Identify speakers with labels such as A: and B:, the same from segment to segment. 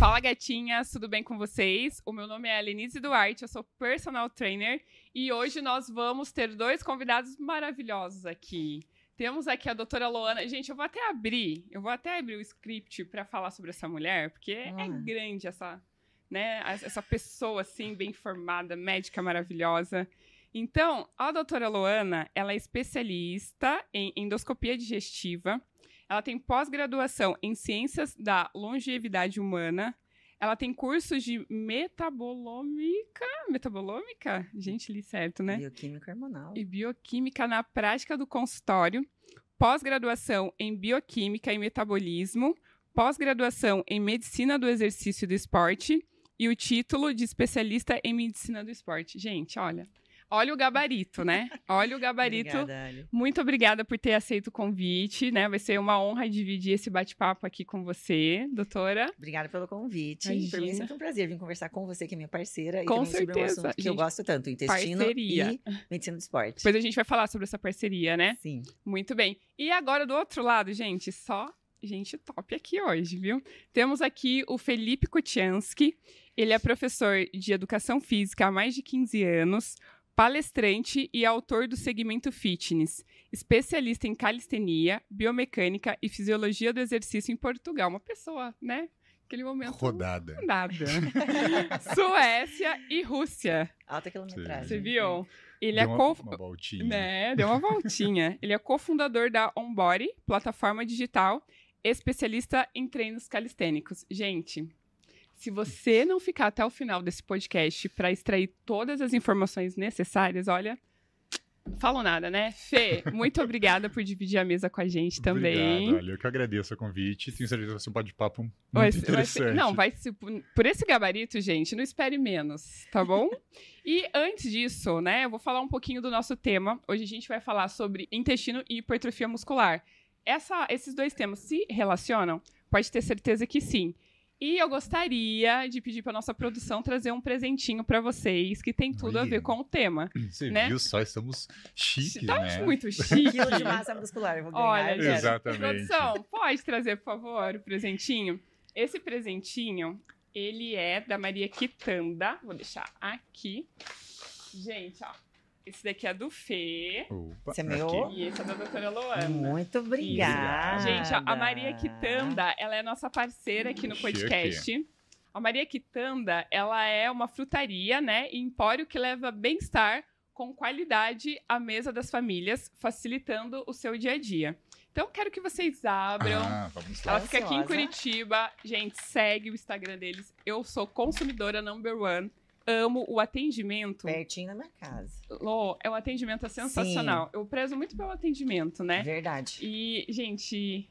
A: Fala gatinhas, tudo bem com vocês? O meu nome é Lenise Duarte, eu sou personal trainer e hoje nós vamos ter dois convidados maravilhosos aqui. Temos aqui a doutora Loana. Gente, eu vou até abrir, eu vou até abrir o script para falar sobre essa mulher, porque é
B: Ah.
A: grande essa, né, essa pessoa assim, bem formada, médica maravilhosa. Então, a doutora Loana, ela é especialista em endoscopia digestiva. Ela tem pós-graduação em ciências da longevidade humana. Ela tem cursos de metabolômica. Metabolômica? Gente, li certo, né?
B: Bioquímica hormonal.
A: E bioquímica na prática do consultório. Pós-graduação em bioquímica e metabolismo. Pós-graduação em medicina do exercício e do esporte. E o título de especialista em medicina do esporte. Gente, olha. Olha o gabarito, né? Olha o gabarito.
B: Obrigada.
A: Muito obrigada por ter aceito o convite, né? Vai ser uma honra dividir esse bate-papo aqui com você, doutora.
B: Obrigada pelo convite.
A: Imagina.
B: Para mim é sempre um prazer vir conversar com você, que é minha parceira.
A: Com
B: e também sobre um
A: certeza,
B: assunto que eu
A: gente.
B: gosto tanto, intestino
A: Parceria.
B: e medicina do esporte.
A: Depois a gente vai falar sobre essa parceria, né?
B: Sim.
A: Muito bem. E agora, do outro lado, gente, só gente top aqui hoje, viu? Temos aqui o Felipe Kutiansky. Ele é professor de educação física há mais de 15 anos, palestrante e autor do segmento fitness, especialista em calistenia, biomecânica e fisiologia do exercício em Portugal. Uma pessoa, né? Aquele momento.
C: Rodada.
A: Rodada. Suécia e Rússia.
B: Alta quilometragem.
A: Você viu? Ele
C: Deu
A: é
C: uma,
A: co
C: uma voltinha.
A: né, deu uma voltinha. Ele é cofundador da Onbody, plataforma digital, especialista em treinos calistênicos. Gente, se você não ficar até o final desse podcast para extrair todas as informações necessárias, olha, falo nada, né? Fê, muito obrigada por dividir a mesa com a gente também.
C: Obrigado, olha, eu que agradeço o convite. Tenho certeza que vai ser um bate-papo muito
A: Vai ser- vai
C: interessante.
A: ser- não, vai ser por- por esse gabarito, gente, não espere menos, tá bom? e antes disso, né, eu vou falar um pouquinho do nosso tema. Hoje a gente vai falar sobre intestino e hipertrofia muscular. Essa- esses dois temas se relacionam? Pode ter certeza que sim. E eu gostaria de pedir para nossa produção trazer um presentinho para vocês que tem tudo a ver com o tema.
C: Você
A: né?
C: viu só, estamos chiques,
A: Estamos
C: né?
A: muito chique.
B: Quilo de massa muscular, eu vou ganhar.
A: Olha,
B: eu.
C: Exatamente.
A: Produção, pode trazer, por favor, o presentinho? Esse presentinho, ele é da Maria Quitanda. Vou deixar aqui. Gente, ó. Esse daqui é do Fê.
C: Opa,
B: Esse é meu?
A: E esse é da doutora Loana.
B: Muito obrigada.
A: Gente, a, Maria Quitanda, ela é nossa parceira aqui no podcast. A Maria Quitanda, ela é uma frutaria, né? E empório que leva bem-estar com qualidade à mesa das famílias, facilitando o seu dia a dia. Então, quero que vocês abram.
C: Ah, vamos lá.
A: Ela fica aqui em. Curitiba. Gente, segue o Instagram deles. Eu sou consumidora number one. Amo o atendimento.
B: Pertinho da minha casa.
A: Lô, é um atendimento sensacional. Eu prezo muito pelo atendimento, né?
B: Verdade.
A: E, gente,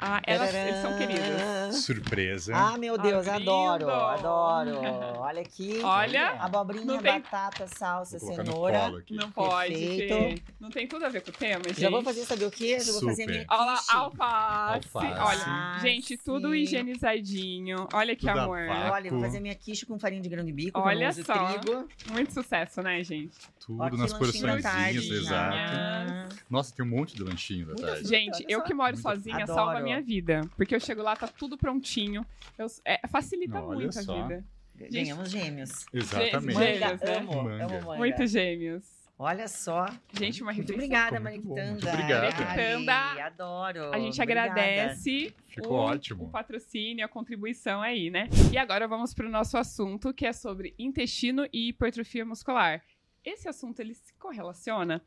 A: ah, elas, eles são queridos.
C: Surpresa.
B: Ah, meu Deus,
A: Abrindo.
B: adoro, adoro. Olha aqui.
A: Olha,
B: Abobrinha,
A: tem-
B: batata, salsa, cenoura.
A: Não pode. Fê. Não tem tudo a ver com o tema, gente.
B: Já vou fazer, saber o quê? Já vou fazer a
C: Super.
B: minha
A: Olha lá, alface.
C: Alface.
A: Olha, gente, tudo higienizadinho. Olha que
C: Tudo
A: amor.
B: Olha, vou fazer minha quiche com farinha de grão de bico,
A: Olha só.
B: trigo.
A: Muito sucesso, né, gente?
C: Tudo
B: Ó,
C: nas
B: tarde,
C: porçõezinhas, exato. Nossa, tem um monte de lanchinho da tarde.
A: Gente, eu que moro
C: Muito
A: sozinha
B: Adoro.
A: salva minha vida. Porque eu chego lá, tá tudo prontinho. Eu- é, facilita
C: Olha
A: muito a
C: só.
A: vida.
B: Ganhamos gêmeos.
C: Exatamente.
B: Manga,
A: né?
B: amo,
C: Manga.
B: amo manga.
A: Muito gêmeos.
B: Olha só.
A: Gente, uma
B: Muito obrigada, Mariquitanda.
C: muito obrigado.
A: Mariquitanda,
B: Adoro.
A: A gente
B: Obrigada.
A: agradece
C: Ficou
A: o,
C: ótimo.
A: o patrocínio, a contribuição aí, né? E agora vamos para o nosso assunto, que é sobre intestino e hipertrofia muscular. Esse assunto, ele se correlaciona?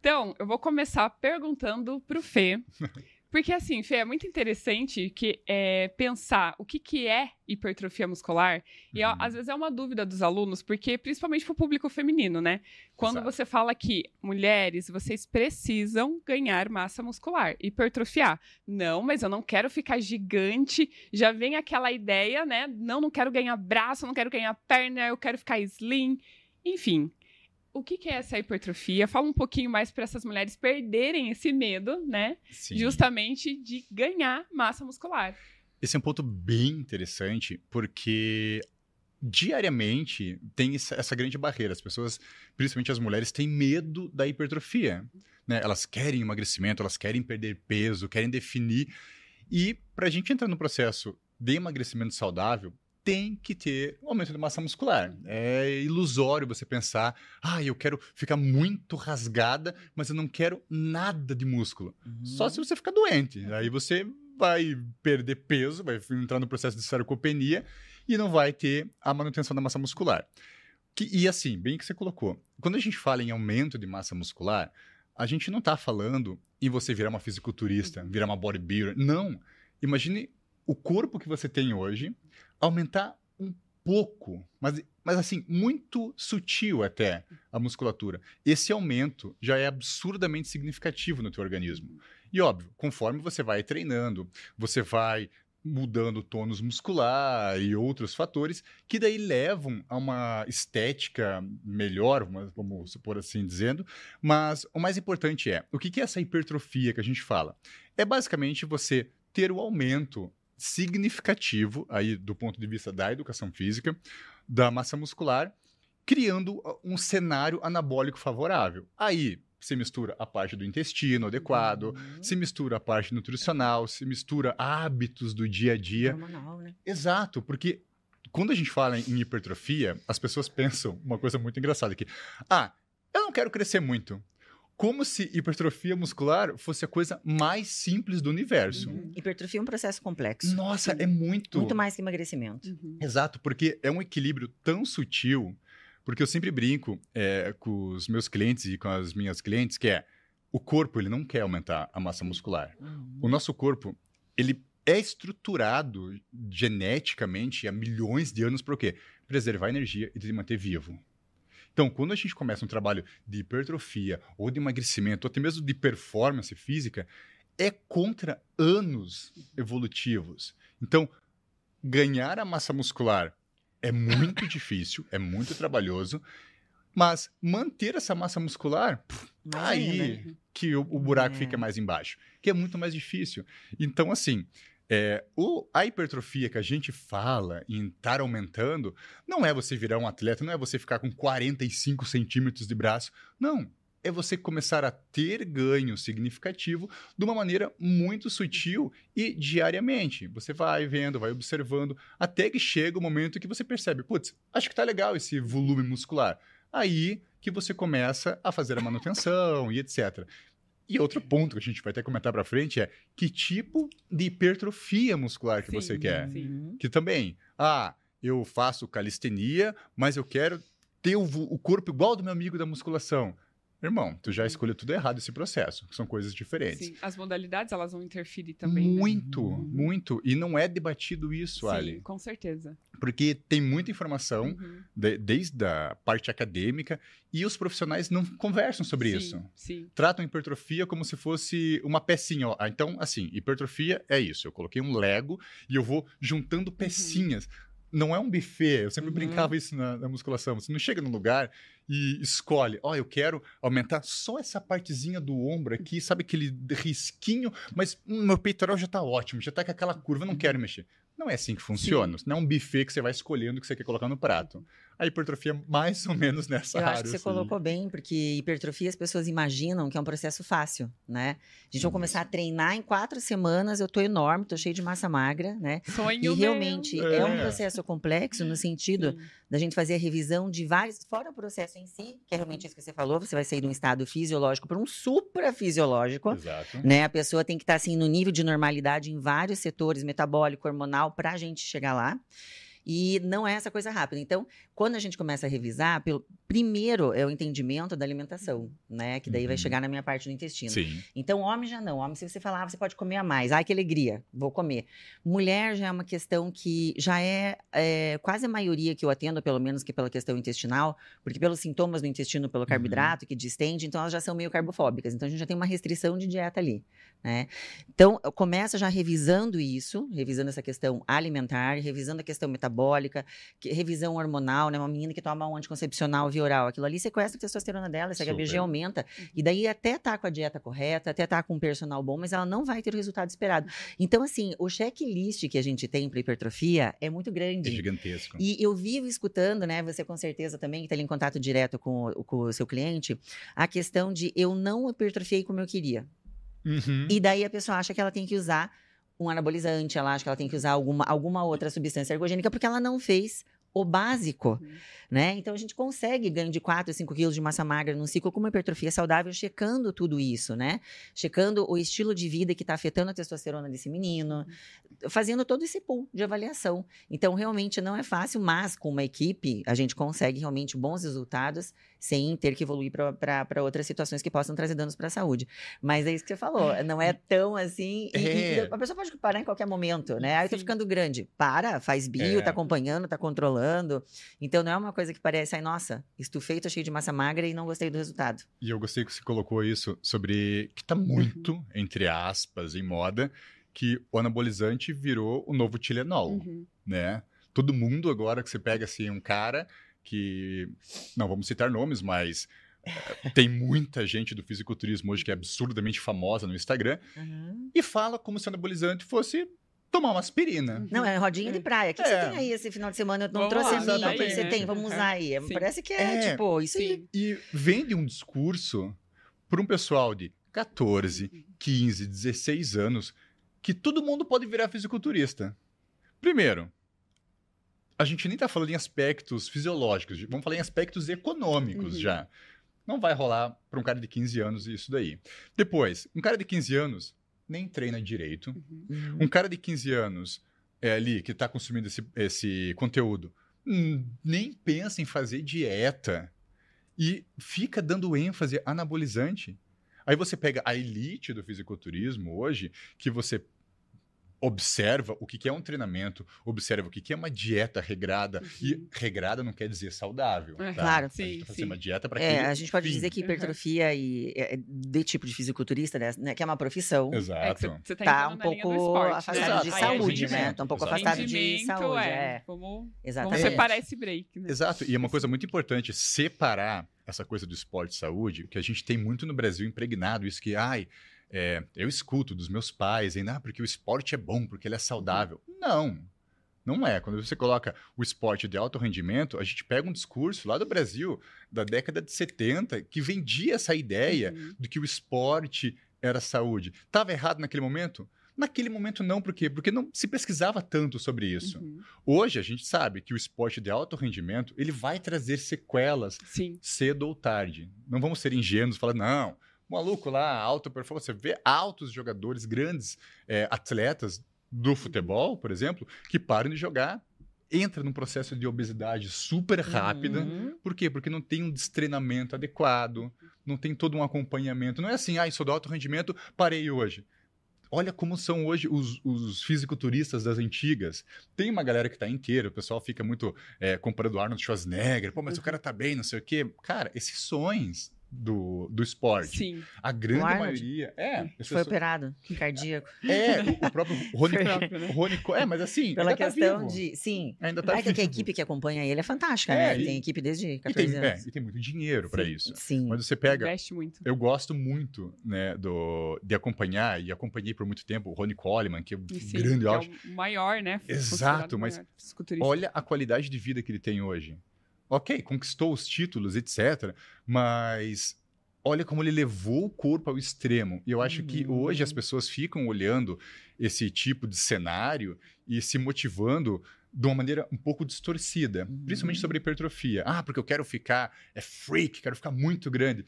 A: Então, eu vou começar perguntando pro Fê. Porque, assim, Fê, é muito interessante que é, pensar o que, que é hipertrofia muscular. E,
C: Uhum.
A: às vezes, é uma dúvida dos alunos, porque, principalmente para o público feminino, né? Quando
C: Exato.
A: você fala que, mulheres, vocês precisam ganhar massa muscular, hipertrofiar. Não, mas eu não quero ficar gigante. Já vem aquela ideia, né? Não, não quero ganhar braço, não quero ganhar perna, eu quero ficar slim. Enfim, o que, que é essa hipertrofia? Fala um pouquinho mais para essas mulheres perderem esse medo, né?
C: Sim.
A: Justamente de ganhar massa muscular.
C: Esse é um ponto bem interessante, porque diariamente tem essa, grande barreira. As pessoas, principalmente as mulheres, têm medo da hipertrofia. Né? Elas querem emagrecimento, elas querem perder peso, querem definir. E para a gente entrar no processo de emagrecimento saudável tem que ter um aumento de massa muscular. É ilusório você pensar, ah, eu quero ficar muito rasgada, mas eu não quero nada de músculo.
B: Uhum.
C: Só se você ficar doente. Aí você vai perder peso, vai entrar no processo de sarcopenia e não vai ter a manutenção da massa muscular. Que- e assim, bem que você colocou, quando a gente fala em aumento de massa muscular, a gente não está falando em você virar uma fisiculturista, virar uma bodybuilder. Não. Imagine o corpo que você tem hoje aumentar um pouco, mas, mas assim, muito sutil até a musculatura. Esse aumento já é absurdamente significativo no teu organismo. E óbvio, conforme você vai treinando, você vai mudando o tônus muscular e outros fatores que daí levam a uma estética melhor, vamos- supor assim dizendo, mas o mais importante é, o que é essa hipertrofia que a gente fala? É basicamente você ter o aumento significativo aí do ponto de vista da educação física, da massa muscular, criando uh, um cenário anabólico favorável. Aí se mistura a parte do intestino adequado,
B: Uhum.
C: se mistura a parte nutricional, se mistura hábitos do dia a dia.
B: Hormonal, né?
C: Exato, porque quando a gente fala em hipertrofia, as pessoas pensam uma coisa muito engraçada aqui. Ah, eu não quero crescer muito. Como se hipertrofia muscular fosse a coisa mais simples do universo.
B: Uhum. Hipertrofia é um processo complexo.
C: Nossa, é muito.
B: Muito mais que emagrecimento.
A: Uhum.
C: Exato, porque é um equilíbrio tão sutil. Porque eu sempre brinco é, com os meus clientes e com as minhas clientes que é o corpo ele não quer aumentar a massa muscular.
B: Uhum.
C: O nosso corpo, ele é estruturado geneticamente há milhões de anos para o quê? Preservar a energia e te manter vivo. Então, quando a gente começa um trabalho de hipertrofia ou de emagrecimento, ou até mesmo de performance física, é contra anos evolutivos. Então, ganhar a massa muscular é muito difícil, é muito trabalhoso, mas manter essa massa muscular,
B: Mais
C: aí
B: ainda.
C: que o, o buraco
B: É.
C: fica mais embaixo, que é muito mais difícil. Então, assim, é, o, a hipertrofia que a gente fala em estar aumentando, não é você virar um atleta, não é você ficar com 45 centímetros de braço, não. É você começar a ter ganho significativo de uma maneira muito sutil e diariamente. Você vai vendo, vai observando, até que chega o momento que você percebe, putz, acho que tá legal esse volume muscular. Aí que você começa a fazer a manutenção e etc. E outro ponto que a gente vai até comentar para frente é que tipo de hipertrofia muscular que
A: Sim.
C: você quer.
A: Sim.
B: Uhum.
C: Que também, ah, eu faço calistenia, mas eu quero ter o, o corpo igual do meu amigo da musculação. Irmão, tu já escolheu tudo errado esse processo, que são coisas diferentes.
A: Sim, as modalidades elas vão interferir também. né?
C: muito,
B: Uhum.
C: muito. E não é debatido isso,
A: Sim,
C: Ali.
A: com certeza.
C: Porque tem muita informação,
A: Uhum.
C: de- desde a parte acadêmica, e os profissionais não conversam sobre
A: Sim,
C: isso.
A: Sim.
C: tratam hipertrofia como se fosse uma pecinha. ó. Ah, Então, assim, hipertrofia é isso. Eu coloquei um Lego e eu vou juntando pecinhas. Não é um buffet. Eu sempre
B: Uhum.
C: brincava isso na, na musculação. Você não chega num lugar e escolhe. Ó, eu quero aumentar só essa partezinha do ombro aqui, sabe aquele risquinho, mas hum, meu peitoral já tá ótimo, já tá com aquela curva, não quero mexer. Não é assim que funciona. Não é um buffet que você vai escolhendo o que você quer colocar no prato. A hipertrofia mais ou menos nessa
B: Eu
C: área.
B: acho que você
C: assim.
B: colocou bem, porque hipertrofia as pessoas imaginam que é um processo fácil, né? A gente vai começar a treinar em quatro semanas, eu tô enorme, tô cheio de massa magra, né?
A: Sonho
B: E realmente é. um
C: É.
B: processo complexo no sentido
A: Sim.
B: da gente fazer a revisão de vários, fora o processo em si, que é realmente isso que você falou, você vai sair de um estado fisiológico para um suprafisiológico,
C: Exato.
B: né? A pessoa tem que estar assim no nível de normalidade em vários setores, metabólico, hormonal, para a gente chegar lá. E não é essa coisa rápida. Então, quando a gente começa a revisar, pelo, primeiro é o entendimento da alimentação, né? Que daí vai
C: Uhum.
B: chegar na minha parte do intestino.
C: Sim.
B: Então, homem já não. Homem, se você falar, ah, você pode comer a mais. Ai, que alegria, vou comer. Mulher já é uma questão que já é, é, quase a maioria que eu atendo, pelo menos que pela questão intestinal, porque pelos sintomas do intestino, pelo carboidrato que distende, então elas já são meio carbofóbicas. Então, a gente já tem uma restrição de dieta ali, né? Então, eu começo já revisando isso, revisando essa questão alimentar, revisando a questão metabólica, que- revisão hormonal, né? Uma menina que toma um anticoncepcional via oral, aquilo ali sequestra a testosterona dela, esse HBG aumenta. E daí até tá com a dieta correta, até tá com um personal bom, mas ela não vai ter o resultado esperado. Então, assim, o checklist que a gente tem para hipertrofia é muito
C: É
B: grande.
C: gigantesco.
B: E eu vivo escutando, né? Você com certeza também, que está ali em contato direto com, o- com o seu cliente, a questão de eu não hipertrofiei como eu queria.
C: Uhum.
B: E daí a pessoa acha que ela tem que usar um anabolizante, ela acha que ela tem que usar alguma, alguma outra substância ergogênica, porque ela não fez o básico,
A: Uhum.
B: né? Então a gente consegue ganho de 4, 5 quilos de massa magra num ciclo com uma hipertrofia saudável, checando tudo isso, né? Checando o estilo de vida que está afetando a testosterona desse menino, fazendo todo esse pool de avaliação. Então realmente não é fácil, mas com uma equipe a gente consegue realmente bons resultados sem ter que evoluir para outras situações que possam trazer danos para a saúde. Mas é isso que você falou, não é tão assim. E, e
C: É.
B: a pessoa pode parar em qualquer momento, né? Ah, eu tô ficando grande. Para, faz bio,
C: É.
B: tá acompanhando, tá controlando. Então não é uma coisa que parece, ai, nossa, estufei, tô cheio de massa magra e não gostei do resultado.
C: E eu gostei que você colocou isso sobre que tá muito, entre aspas, em moda, que o anabolizante virou o novo Tilenol,
A: Uhum.
C: né? Todo mundo agora que você pega assim um cara que não vamos citar nomes, mas eh, tem muita gente do fisiculturismo hoje que é absurdamente famosa no Instagram e fala como se o anabolizante fosse tomar uma aspirina.
B: Não, é rodinha de praia. O que, que
C: É.
B: você tem aí esse final de semana? Eu não
A: Vamos
B: trouxe
A: lá,
B: a minha. O que você tem? Vamos
A: Uhum.
B: usar aí.
A: Sim.
B: Parece que é,
C: É.
B: tipo, isso aí.
A: Sim.
C: E vende um discurso para um pessoal de 14, 15, 16 anos que todo mundo pode virar fisiculturista. Primeiro, a gente nem tá falando em aspectos fisiológicos, vamos falar em aspectos econômicos
A: Uhum.
C: já. Não vai rolar para um cara de 15 anos isso daí. Depois, um cara de 15 anos nem treina direito.
A: Uhum.
C: Um cara de 15 anos é, ali que está consumindo esse, esse conteúdo hum, nem pensa em fazer dieta e fica dando ênfase anabolizante. Aí você pega a elite do fisiculturismo hoje, que você observa o que que é um treinamento, observa o que que é uma dieta regrada. E
A: Uhum.
C: regrada não quer dizer saudável.
A: É,
C: tá?
B: claro.
C: A gente
A: Sim,
C: tá fazendo
A: sim.
C: uma dieta para
B: É, a gente pode
C: fim.
B: dizer que
A: Uhum.
B: hipertrofia e é, de tipo de fisiculturista, né, né, que é uma profissão,
A: É
C: Exato.
A: você, você tá,
B: tá um pouco afastado
A: né?
C: Exato.
B: de saúde, né? Tá um pouco afastado de saúde.
A: é.
B: É.
A: Vamos
B: Exatamente.
A: separar esse break, né?
C: Exato, e é uma coisa muito importante separar essa coisa do esporte e saúde, que a gente tem muito no Brasil impregnado, isso que, ai, é, eu escuto dos meus pais, ainda, ah, porque o esporte é bom, porque ele é saudável. Não, não é. Quando você coloca o esporte de alto rendimento, a gente pega um discurso lá do Brasil, da década de 70, que vendia essa ideia
A: Uhum.
C: de que o esporte era saúde. Estava errado naquele momento? Naquele momento não, por quê? Porque não se pesquisava tanto sobre isso.
A: Uhum.
C: Hoje a gente sabe que o esporte de alto rendimento ele vai trazer sequelas
A: Sim.
C: cedo ou tarde. Não vamos ser ingênuos falando, não, maluco lá, alta performance, você vê altos jogadores, grandes é, atletas do futebol, por exemplo, que param de jogar, entra num processo de obesidade super rápida.
B: Uhum.
C: Por quê? Porque não tem um destreinamento adequado, não tem todo um acompanhamento. Não é assim, ah, sou de alto rendimento, parei hoje. Olha como são hoje os, os fisiculturistas das antigas. Tem uma galera que tá inteira, o pessoal fica muito é, comparando Arnold Schwarzenegger. Pô, mas o
A: Uhum.
C: cara tá bem, não sei o quê. Cara, exceções do, do esporte.
A: Sim.
C: A grande maioria. É, as
B: Foi
C: pessoas-
B: operado cardíaco.
C: é o, próprio Rony,
A: né?
C: Rony É, mas assim.
B: Pela
C: ainda tá
B: questão
C: vivo.
B: de. Sim.
C: Ainda tá
B: Ah, que a equipe que acompanha ele é fantástica,
C: É,
B: né?
C: e-
B: Tem equipe desde
C: E
B: 14
C: tem, é,
B: anos.
C: e tem muito dinheiro para isso.
B: Sim.
C: Mas você pega.
A: Investe muito.
C: Eu gosto muito, né, do, de acompanhar, e acompanhei por muito tempo o Ronnie Coleman, que é um
A: E sim,
C: grande
A: que é o maior, né?
C: Exato, mas. Olha a qualidade de vida que ele tem hoje. Ok, conquistou os títulos, etc. Mas olha como ele levou o corpo ao extremo. E eu acho que
B: Uhum.
C: hoje as pessoas ficam olhando esse tipo de cenário e se motivando de uma maneira um pouco distorcida,
B: Uhum.
C: principalmente sobre hipertrofia. Ah, porque eu quero ficar é freak, quero ficar muito grande.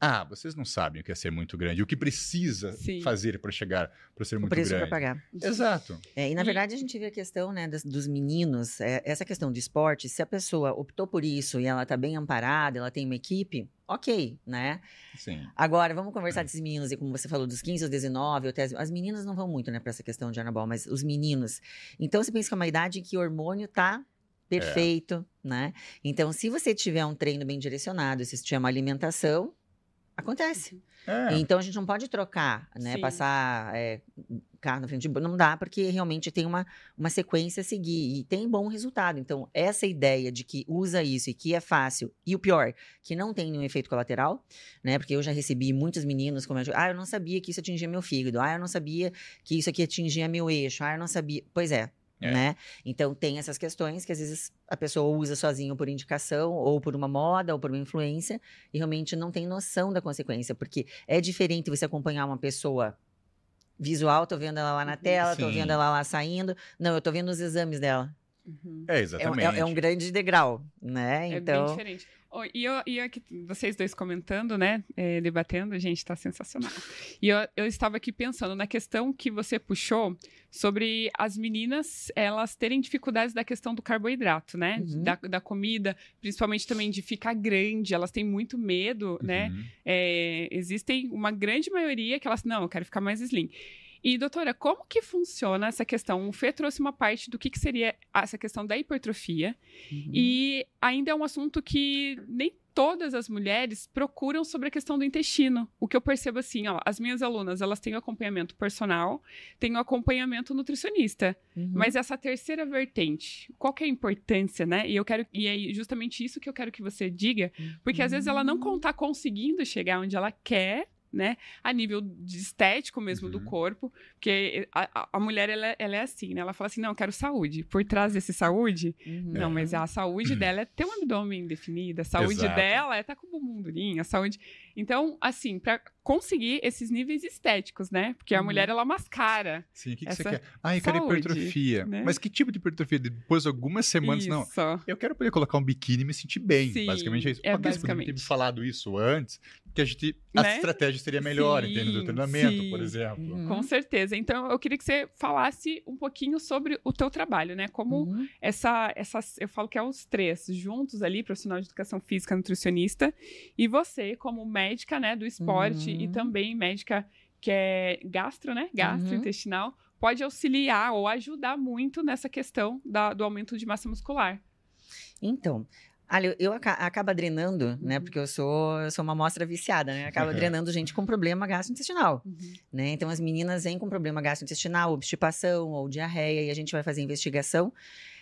C: Ah, vocês não sabem o que é ser muito grande, o que precisa
A: Sim.
C: fazer para chegar para ser
B: O
C: muito
B: preço para
C: grande.
B: pagar.
C: Exato.
B: É, e na verdade a gente vê a questão né, das- dos meninos, é, essa questão do esporte, se a pessoa optou por isso e ela tá bem amparada, ela tem uma equipe, ok, né?
C: Sim.
B: Agora, vamos conversar desses meninos, e como você falou, dos 15 aos 19, até as, as meninas não vão muito, né, pra essa questão de anabol, mas os meninos. Então, você pensa que é uma idade em que o hormônio tá perfeito, né? Então, se você tiver um treino bem direcionado, se você tiver uma alimentação, acontece.
C: É.
B: Então, a gente não pode trocar, né?
A: Sim.
B: Passar é, carro na frente de... Não dá, porque realmente tem uma, uma sequência a seguir e tem bom resultado. Então, essa ideia de que usa isso e que é fácil, e o pior, que não tem nenhum efeito colateral, né? Porque eu já recebi muitos meninos comentando, ah, eu não sabia que isso atingia meu fígado, ah, eu não sabia que isso aqui atingia meu eixo, ah, eu não sabia. Pois é,
C: É.
B: né? Então tem essas questões que às vezes a pessoa usa sozinho por indicação, ou por uma moda, ou por uma influência, e realmente não tem noção da consequência, porque é diferente você acompanhar uma pessoa visual, tô vendo ela lá na tela, tô
C: Sim.
B: vendo ela lá saindo. Não, eu tô vendo os exames dela.
A: Uhum.
C: É,
B: É, um-
C: exatamente.
B: é- é um grande degrau, né?
A: É bem
B: Então,
A: diferente. Oh, e eu, e aqui, vocês dois comentando, né? é, debatendo, gente, tá sensacional. E eu, eu estava aqui pensando na questão que você puxou sobre as meninas elas terem dificuldades da questão do carboidrato, né?
B: Uhum.
A: Da, da comida, principalmente também de ficar grande, elas têm muito medo, né?
C: Uhum.
A: É, existem uma grande maioria que elas, não, eu quero ficar mais slim. E, doutora, como que funciona essa questão? O Fê trouxe uma parte do que, que seria essa questão da hipertrofia.
B: Uhum.
A: E ainda é um assunto que nem todas as mulheres procuram sobre a questão do intestino. O que eu percebo assim, ó, as minhas alunas, elas têm o acompanhamento personal, têm o acompanhamento nutricionista.
B: Uhum.
A: Mas essa terceira vertente, qual que é a importância, né? E eu quero e é justamente isso que eu quero que você diga, porque às vezes ela não
B: Uhum.
A: está conseguindo chegar onde ela quer, né? A nível de estético mesmo do
C: Uhum.
A: corpo, porque a, a- mulher ela, é- ela é assim, né? Ela fala assim, não, eu quero saúde. Por trás desse saúde,
B: Uhum.
A: não, mas a saúde dela é ter um abdômen definido, a saúde
C: Exato.
A: dela é estar com o bumbum durinho, a saúde. Então, assim, para conseguir esses níveis estéticos, né? Porque a
B: Uhum.
A: mulher ela mascara.
C: Sim, o que, que você quer? Ah, eu quero
A: saúde,
C: hipertrofia.
A: né?
C: Mas que tipo de hipertrofia? Depois de algumas semanas, não.
A: Isso.
C: Eu quero poder colocar um biquíni e me sentir bem.
A: Sim,
C: basicamente é isso.
A: é
C: você poderia ter me
A: basicamente.
C: falado isso antes, que a gente. A
A: Né?
C: estratégia seria melhor,
A: Sim,
C: entende? Do treinamento,
A: sim.
C: por exemplo.
B: Uhum.
A: Com certeza. Então, eu queria que você falasse um pouquinho sobre o teu trabalho, né? Como
B: Uhum.
A: essa, essa, eu falo que é os três juntos ali, profissional de educação física, nutricionista, e você como médica, né, do esporte
B: Uhum.
A: e também médica que é gastro, né,
B: Uhum.
A: gastrointestinal, pode auxiliar ou ajudar muito nessa questão da- do aumento de massa muscular.
B: Então, olha, eu aca acaba drenando, né?
A: Uhum.
B: Porque eu sou, eu sou uma amostra viciada, né? Acaba drenando gente com problema gastrointestinal, né? Então, as meninas vêm com problema gastrointestinal, obstipação ou diarreia, e a gente vai fazer investigação.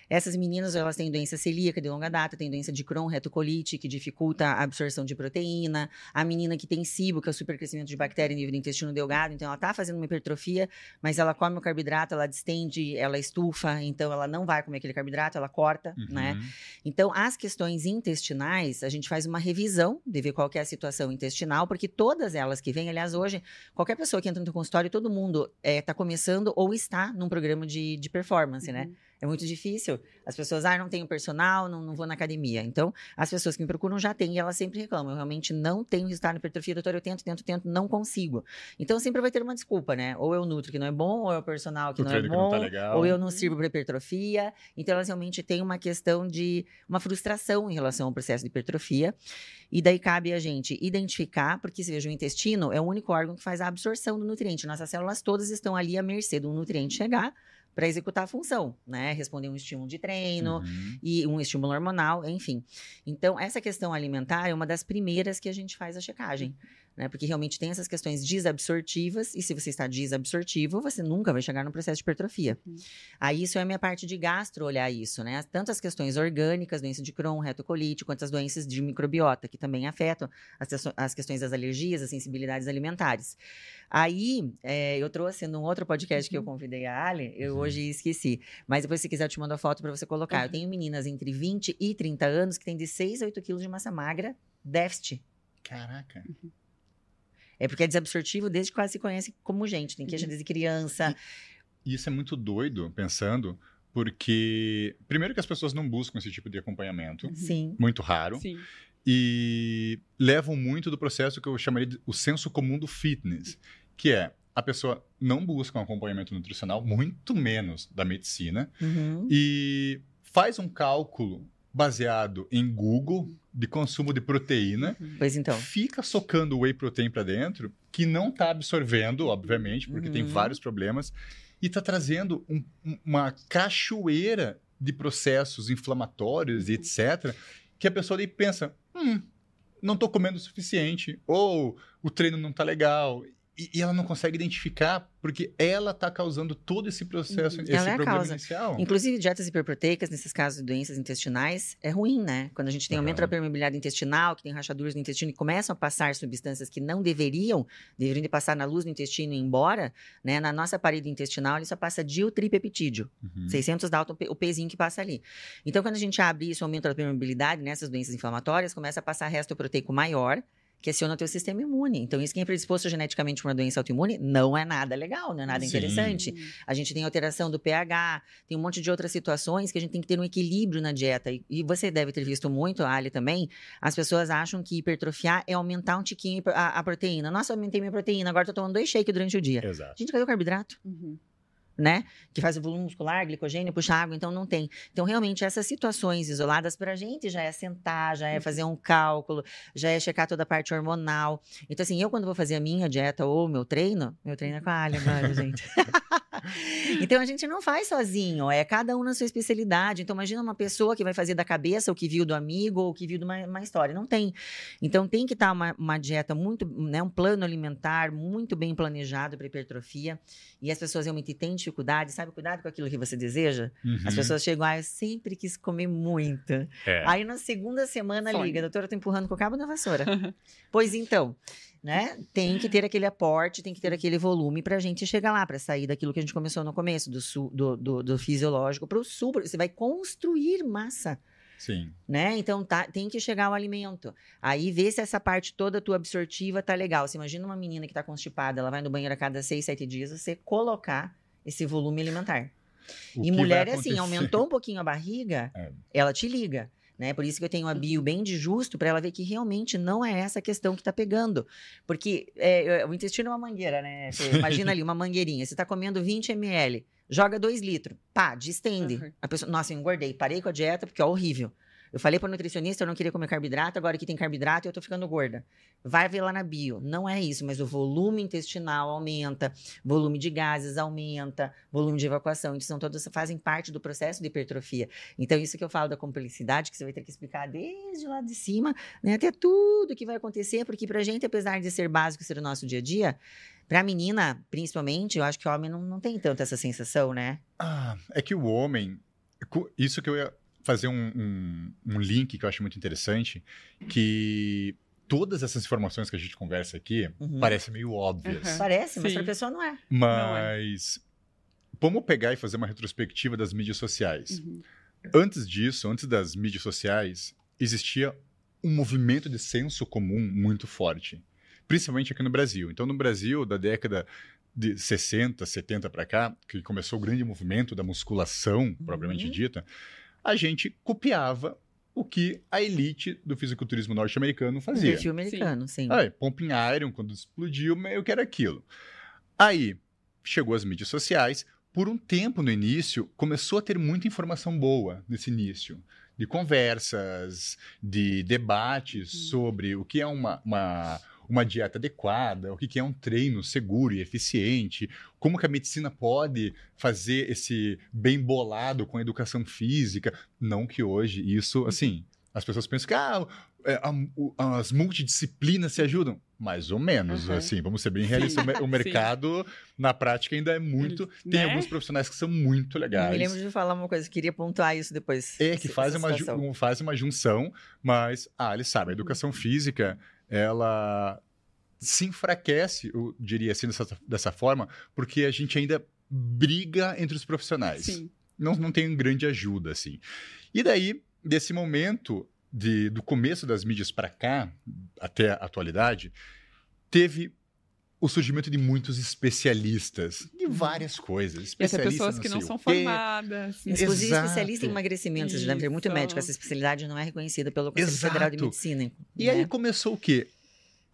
B: Essas meninas, elas têm doença celíaca de longa data, têm doença de Crohn, retocolite, que dificulta a absorção de proteína. A menina que tem SIBO, que é o supercrescimento de bactéria em nível do intestino delgado, então ela tá fazendo uma hipertrofia, mas ela come o carboidrato, ela distende, ela estufa, então ela não vai comer aquele carboidrato, ela corta, né?
C: Uhum.
B: Então, as questões intestinais, a gente faz uma revisão de ver qual que é a situação intestinal, porque todas elas que vêm, aliás, hoje, qualquer pessoa que entra no consultório, todo mundo está começando ou está num programa de, de performance, né?
A: Uhum.
B: É muito difícil. As pessoas, ah, não tenho personal, não, não vou na academia. Então, as pessoas que me procuram já têm e elas sempre reclamam. Eu realmente não tenho resultado na hipertrofia, doutor, eu tento, tento, tento, não consigo. Então, sempre vai ter uma desculpa, né? Ou eu nutro que não é bom, ou é o personal que
C: O
B: não é
C: que não
B: bom,
C: tá legal.
B: ou eu não sirvo para hipertrofia. Então, elas realmente têm uma questão de uma frustração em relação ao processo de hipertrofia. E daí cabe a gente identificar, porque se veja, o intestino é o único órgão que faz a absorção do nutriente. Nossas células todas estão ali à mercê do nutriente chegar para executar a função, né? Responder um estímulo de treino,
C: Uhum.
B: e um estímulo hormonal, enfim. Então, essa questão alimentar é uma das primeiras que a gente faz a checagem, né? Porque realmente tem essas questões desabsortivas, e se você está desabsortivo, você nunca vai chegar no processo de hipertrofia.
A: Uhum.
B: Aí, isso é a minha parte de gastro, olhar isso, né? Tanto as questões orgânicas, doença de Crohn, retocolite, quanto as doenças de microbiota, que também afetam as, as questões das alergias, as sensibilidades alimentares. Aí, é, eu trouxe num outro podcast que eu convidei a Ali, eu
C: Uhum.
B: hoje esqueci. Mas depois, se quiser, eu te mando a foto para você colocar. Eu
A: Uhum.
B: tenho meninas entre 20 e 30 anos que têm de 6 a 8 quilos de massa magra, déficit.
C: Caraca.
B: É porque é desabsortivo desde que quase se conhece como gente. Tem queixa
A: Uhum.
B: desde criança.
C: E isso é muito doido, pensando, porque. Primeiro que as pessoas não buscam esse tipo de acompanhamento.
B: Sim.
C: Muito raro.
A: Sim.
C: E levam muito do processo que eu chamaria de o senso comum do fitness, que é a pessoa não busca um acompanhamento nutricional, muito menos da medicina,
B: Uhum.
C: e faz um cálculo baseado em Google de consumo de proteína,
B: Pois então.
C: fica socando whey protein para dentro, que não está absorvendo, obviamente, porque tem
B: Uhum.
C: vários problemas, e está trazendo um- uma cachoeira de processos inflamatórios e etc., que a pessoa daí pensa, hum, não estou comendo o suficiente, ou o treino não está legal, e, e ela não consegue identificar porque ela está causando todo esse processo,
A: Uhum.
C: esse
B: Ela é a
C: problema
B: causa.
C: inicial.
B: Inclusive, dietas hiperproteicas, nesses casos de doenças intestinais, é ruim, né? Quando a gente tem aumento
C: Uhum.
B: da permeabilidade intestinal, que tem rachaduras no intestino e começam a passar substâncias que não deveriam, deveriam de passar na luz do intestino e ir embora, né? Na nossa parede intestinal, ele só passa diotripeptídeo.
C: Uhum.
B: 600 Dalton, o pezinho que passa ali. Então, quando a gente abre isso, aumenta a permeabilidade nessas doenças inflamatórias, começa a passar resto proteico maior, que aciona o teu sistema imune. Então, isso quem é predisposto geneticamente para uma doença autoimune não é nada legal, não é nada
C: Sim.
B: interessante. A gente tem alteração do pH, tem um monte de outras situações que a gente tem que ter um equilíbrio na dieta. E, e você deve ter visto muito, a Ali também, as pessoas acham que hipertrofiar é aumentar um tiquinho a, a proteína. Nossa, eu aumentei minha proteína, agora tô tomando dois shakes durante o dia.
C: Exato.
B: Gente, cadê o carboidrato?
A: Uhum.
B: Né? Que faz o volume muscular, glicogênio, puxa água, então não tem. Então, realmente, essas situações isoladas para a gente já é sentar, já é fazer um cálculo, já é checar toda a parte hormonal. Então, assim, eu quando vou fazer a minha dieta ou o meu treino, meu treino é com a Ali agora, gente. então, a gente não faz sozinho, é cada um na sua especialidade. Então, imagina uma pessoa que vai fazer da cabeça o que viu do amigo ou o que viu de uma, uma história. Não tem. Então, tem que estar uma, uma dieta muito, né? Um plano alimentar muito bem planejado para hipertrofia. E as pessoas realmente têm dificuldade, sabe? Cuidado com aquilo que você deseja. As
C: Uhum.
B: pessoas chegam, ah, eu sempre quis comer muito.
C: É.
B: Aí na segunda semana
A: Sonho.
B: liga, doutora, eu tô empurrando com o cabo da vassoura. pois então, né? Tem que ter aquele aporte, tem que ter aquele volume pra gente chegar lá, pra sair daquilo que a gente começou no começo, do, su- do, do, do fisiológico pro super. Você vai construir massa
C: Sim.
B: né? Então tá, tem que chegar o alimento. Aí vê se essa parte toda tua absortiva tá legal. Você imagina uma menina que tá constipada, ela vai no banheiro a cada seis, sete dias, você colocar esse volume alimentar.
C: O
B: e mulher é assim, aumentou um pouquinho a barriga,
C: É.
B: ela te liga. Né? Por isso que eu tenho a bio bem de justo para ela ver que realmente não é essa questão que tá pegando. Porque é, o intestino é uma mangueira, né? Fê? Imagina ali uma mangueirinha. Você tá comendo 20 ml, joga 2 litros, pá, distende.
A: Uhum.
B: A pessoa, nossa, eu engordei, parei com a dieta porque é horrível. Eu falei para nutricionista, eu não queria comer carboidrato, agora que tem carboidrato eu tô ficando gorda. Vai ver lá na bio. Não é isso, mas o volume intestinal aumenta, volume de gases aumenta, volume de evacuação. Então, são todas fazem parte do processo de hipertrofia. Então, isso que eu falo da complexidade, que você vai ter que explicar desde lá de cima, né, até tudo que vai acontecer, porque pra gente, apesar de ser básico ser o nosso dia a dia, pra menina, principalmente, eu acho que o homem não, não tem tanto essa sensação, né?
C: Ah, é que o homem. Isso que eu ia fazer um, um, um link que eu acho muito interessante, que todas essas informações que a gente conversa aqui
B: Uhum.
C: parecem meio óbvias.
A: Uhum.
B: Parece, mas
A: Sim.
B: pra pessoa não é.
C: Mas vamos pegar e fazer uma retrospectiva das mídias sociais.
A: Uhum.
C: Antes disso, antes das mídias sociais, existia um movimento de senso comum muito forte, principalmente aqui no Brasil. Então, no Brasil, da década de 60, 70 para cá, que começou o grande movimento da musculação, propriamente
B: Uhum.
C: dita, a gente copiava o que a elite do fisiculturismo norte-americano fazia.
B: perfil americano, sim.
C: Aí, Pumping Iron, quando explodiu, meio que era aquilo. Aí, chegou as mídias sociais. Por um tempo no início, começou a ter muita informação boa nesse início. De conversas, de debates
A: Uhum.
C: sobre o que é uma, uma, uma dieta adequada, o que que é um treino seguro e eficiente, como que a medicina pode fazer esse bem bolado com a educação física. Não que hoje isso, assim, as pessoas pensam que ah, é, as multidisciplinas se ajudam. Mais ou menos,
A: Uhum.
C: assim, vamos ser bem realistas. O mercado, na prática, ainda é muito. Tem
A: Né?
C: alguns profissionais que são muito legais.
B: me lembro de falar uma coisa, queria pontuar isso depois.
C: É, que faz uma, um- faz uma junção, mas, ah, eles sabem, a educação física, ela se enfraquece, eu diria assim, dessa, dessa forma, porque a gente ainda briga entre os profissionais.
A: Sim.
C: Não, não tem grande ajuda, assim. E daí, desse momento, de, do começo das mídias para cá, até a atualidade, teve o surgimento de muitos especialistas de várias coisas. Especialistas
A: pessoas que não são formadas. né?
B: Inclusive,
C: Exato.
B: especialista em emagrecimento, você deve ter muito
A: Isso.
B: médico. Essa especialidade não é reconhecida pelo Conselho Federal de
C: Exato.
B: Medicina.
C: E
B: né?
C: aí começou o quê?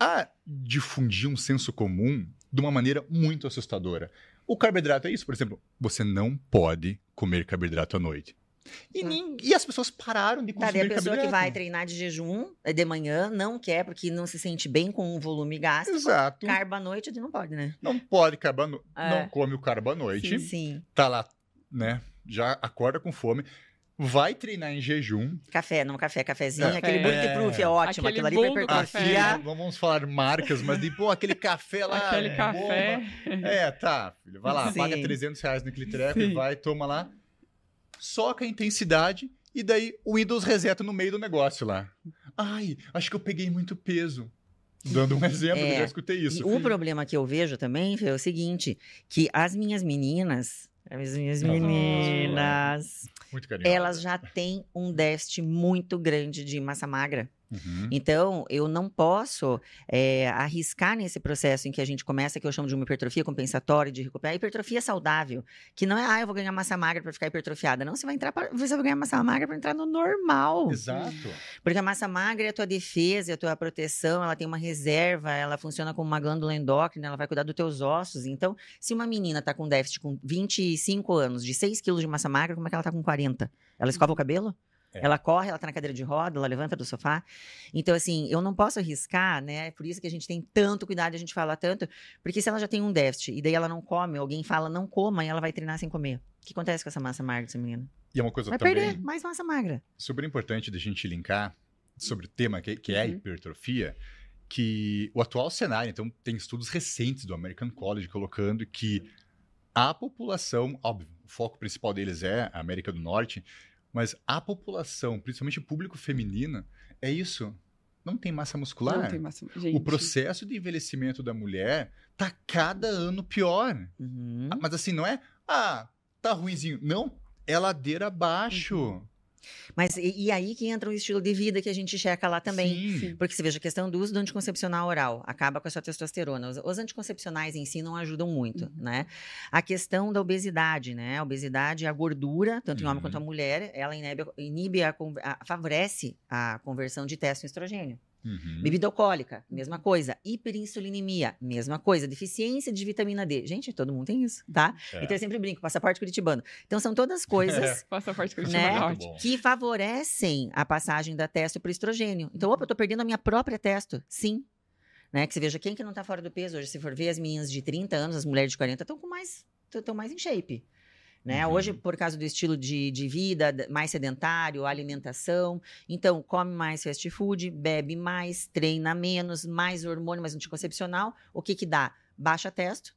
C: A difundir um senso comum de uma maneira muito assustadora. O carboidrato é isso, por exemplo, você não pode comer carboidrato à noite. E,
B: Hum.
C: nin- e as pessoas pararam de
B: Tá,
C: consumir
B: daí a pessoa que vai treinar de jejum eh, de manhã não quer, porque não se sente bem com o volume gástrico.
C: Exato.
B: Carbo à noite não pode, né?
C: Não pode carbo à no...
B: É.
C: não come o carbo à noite,
B: Sim.
C: tá lá, né? Já acorda com fome, vai treinar em jejum.
B: Café, não café, cafezinho.
A: Café.
B: Aquele bulletproof é ótimo.
A: Aquele
B: Aquilo ali pra hipertrofia.
C: não vamos falar marcas, mas de, pô, aquele café lá.
A: Aquele
C: bomba.
A: café.
C: É, tá, filho. Vai lá,
B: Sim.
C: paga 300 reais naquele treco e
A: Sim.
C: vai, toma lá. Soca a intensidade e daí o Windows reseta no meio do negócio lá. Ai, acho que eu peguei muito peso. Dando um exemplo,
B: É.
C: eu já escutei isso.
B: o problema que eu vejo também é o seguinte: que as minhas meninas, as minhas meninas, elas já têm um déficit muito grande de massa magra.
C: Uhum.
B: Então, eu não posso é, arriscar nesse processo em que a gente começa, que eu chamo de uma hipertrofia compensatória, de recuperar. Hipertrofia saudável, que não é, ah, eu vou ganhar massa magra para ficar hipertrofiada. Não, você vai entrar, pra, você vai ganhar massa magra para entrar no normal.
C: Exato.
B: Porque a massa magra é a tua defesa, é a tua proteção, ela tem uma reserva, ela funciona como uma glândula endócrina, ela vai cuidar dos teus ossos. Então, se uma menina tá com déficit com 25 anos, de 6 quilos de massa magra, como é que ela tá com 40? Ela escova o cabelo?
C: É.
B: Ela corre, ela tá na cadeira de roda, ela levanta do sofá. Então, assim, eu não posso arriscar, né? Por isso que a gente tem tanto cuidado, a gente fala tanto, porque se ela já tem um déficit e daí ela não come, alguém fala não coma e ela vai treinar sem comer. O que acontece com essa massa magra dessa menina?
C: E é uma coisa
B: Vai
C: também
B: perder mais massa magra.
C: super importante da gente linkar sobre o tema que, que é a
A: Uhum.
C: hipertrofia, que o atual cenário, então, tem estudos recentes do American College colocando que a população, óbvio, o foco principal deles é a América do Norte, mas a população, principalmente o público feminino, é isso. Não tem massa muscular.
A: Não tem massa... Gente,
C: O processo de envelhecimento da mulher tá cada ano pior.
B: Uhum.
C: Mas assim, não é, ah, tá ruinzinho. Não, é ladeira abaixo.
A: Uhum.
B: Mas e, e aí que entra o estilo de vida que a gente checa lá também.
C: Sim.
B: Porque você veja, a questão do uso do anticoncepcional oral acaba com a sua testosterona. Os, os anticoncepcionais em si não ajudam muito,
A: Uhum.
B: né? A questão da obesidade, né? A obesidade, a gordura, tanto em homem
C: Uhum.
B: quanto em mulher, ela inibe, inibe a, a- favorece a conversão de testo em estrogênio.
C: Uhum.
B: Bebida alcoólica, mesma coisa. Hiperinsulinemia, mesma coisa. Deficiência de vitamina D. Gente, todo mundo tem isso, tá?
C: É.
B: Então eu sempre brinco, passaporte curitibano. Então são todas coisas
A: Passaporte
B: Né?
A: chamo
C: Muito
A: ótimo.
C: bom.
B: que favorecem a passagem da testo para o estrogênio. Então, opa, eu tô perdendo a minha própria testo. Sim. Né? Que você veja, quem que não tá fora do peso hoje, se for ver, as meninas de 30 anos, as mulheres de 40, estão com mais, estão mais em shape. Né?
C: Uhum.
B: Hoje, por causa do estilo de, de vida mais sedentário, alimentação, então come mais fast food, bebe mais, treina menos, mais hormônio, mais anticoncepcional, o que que dá? Baixa testo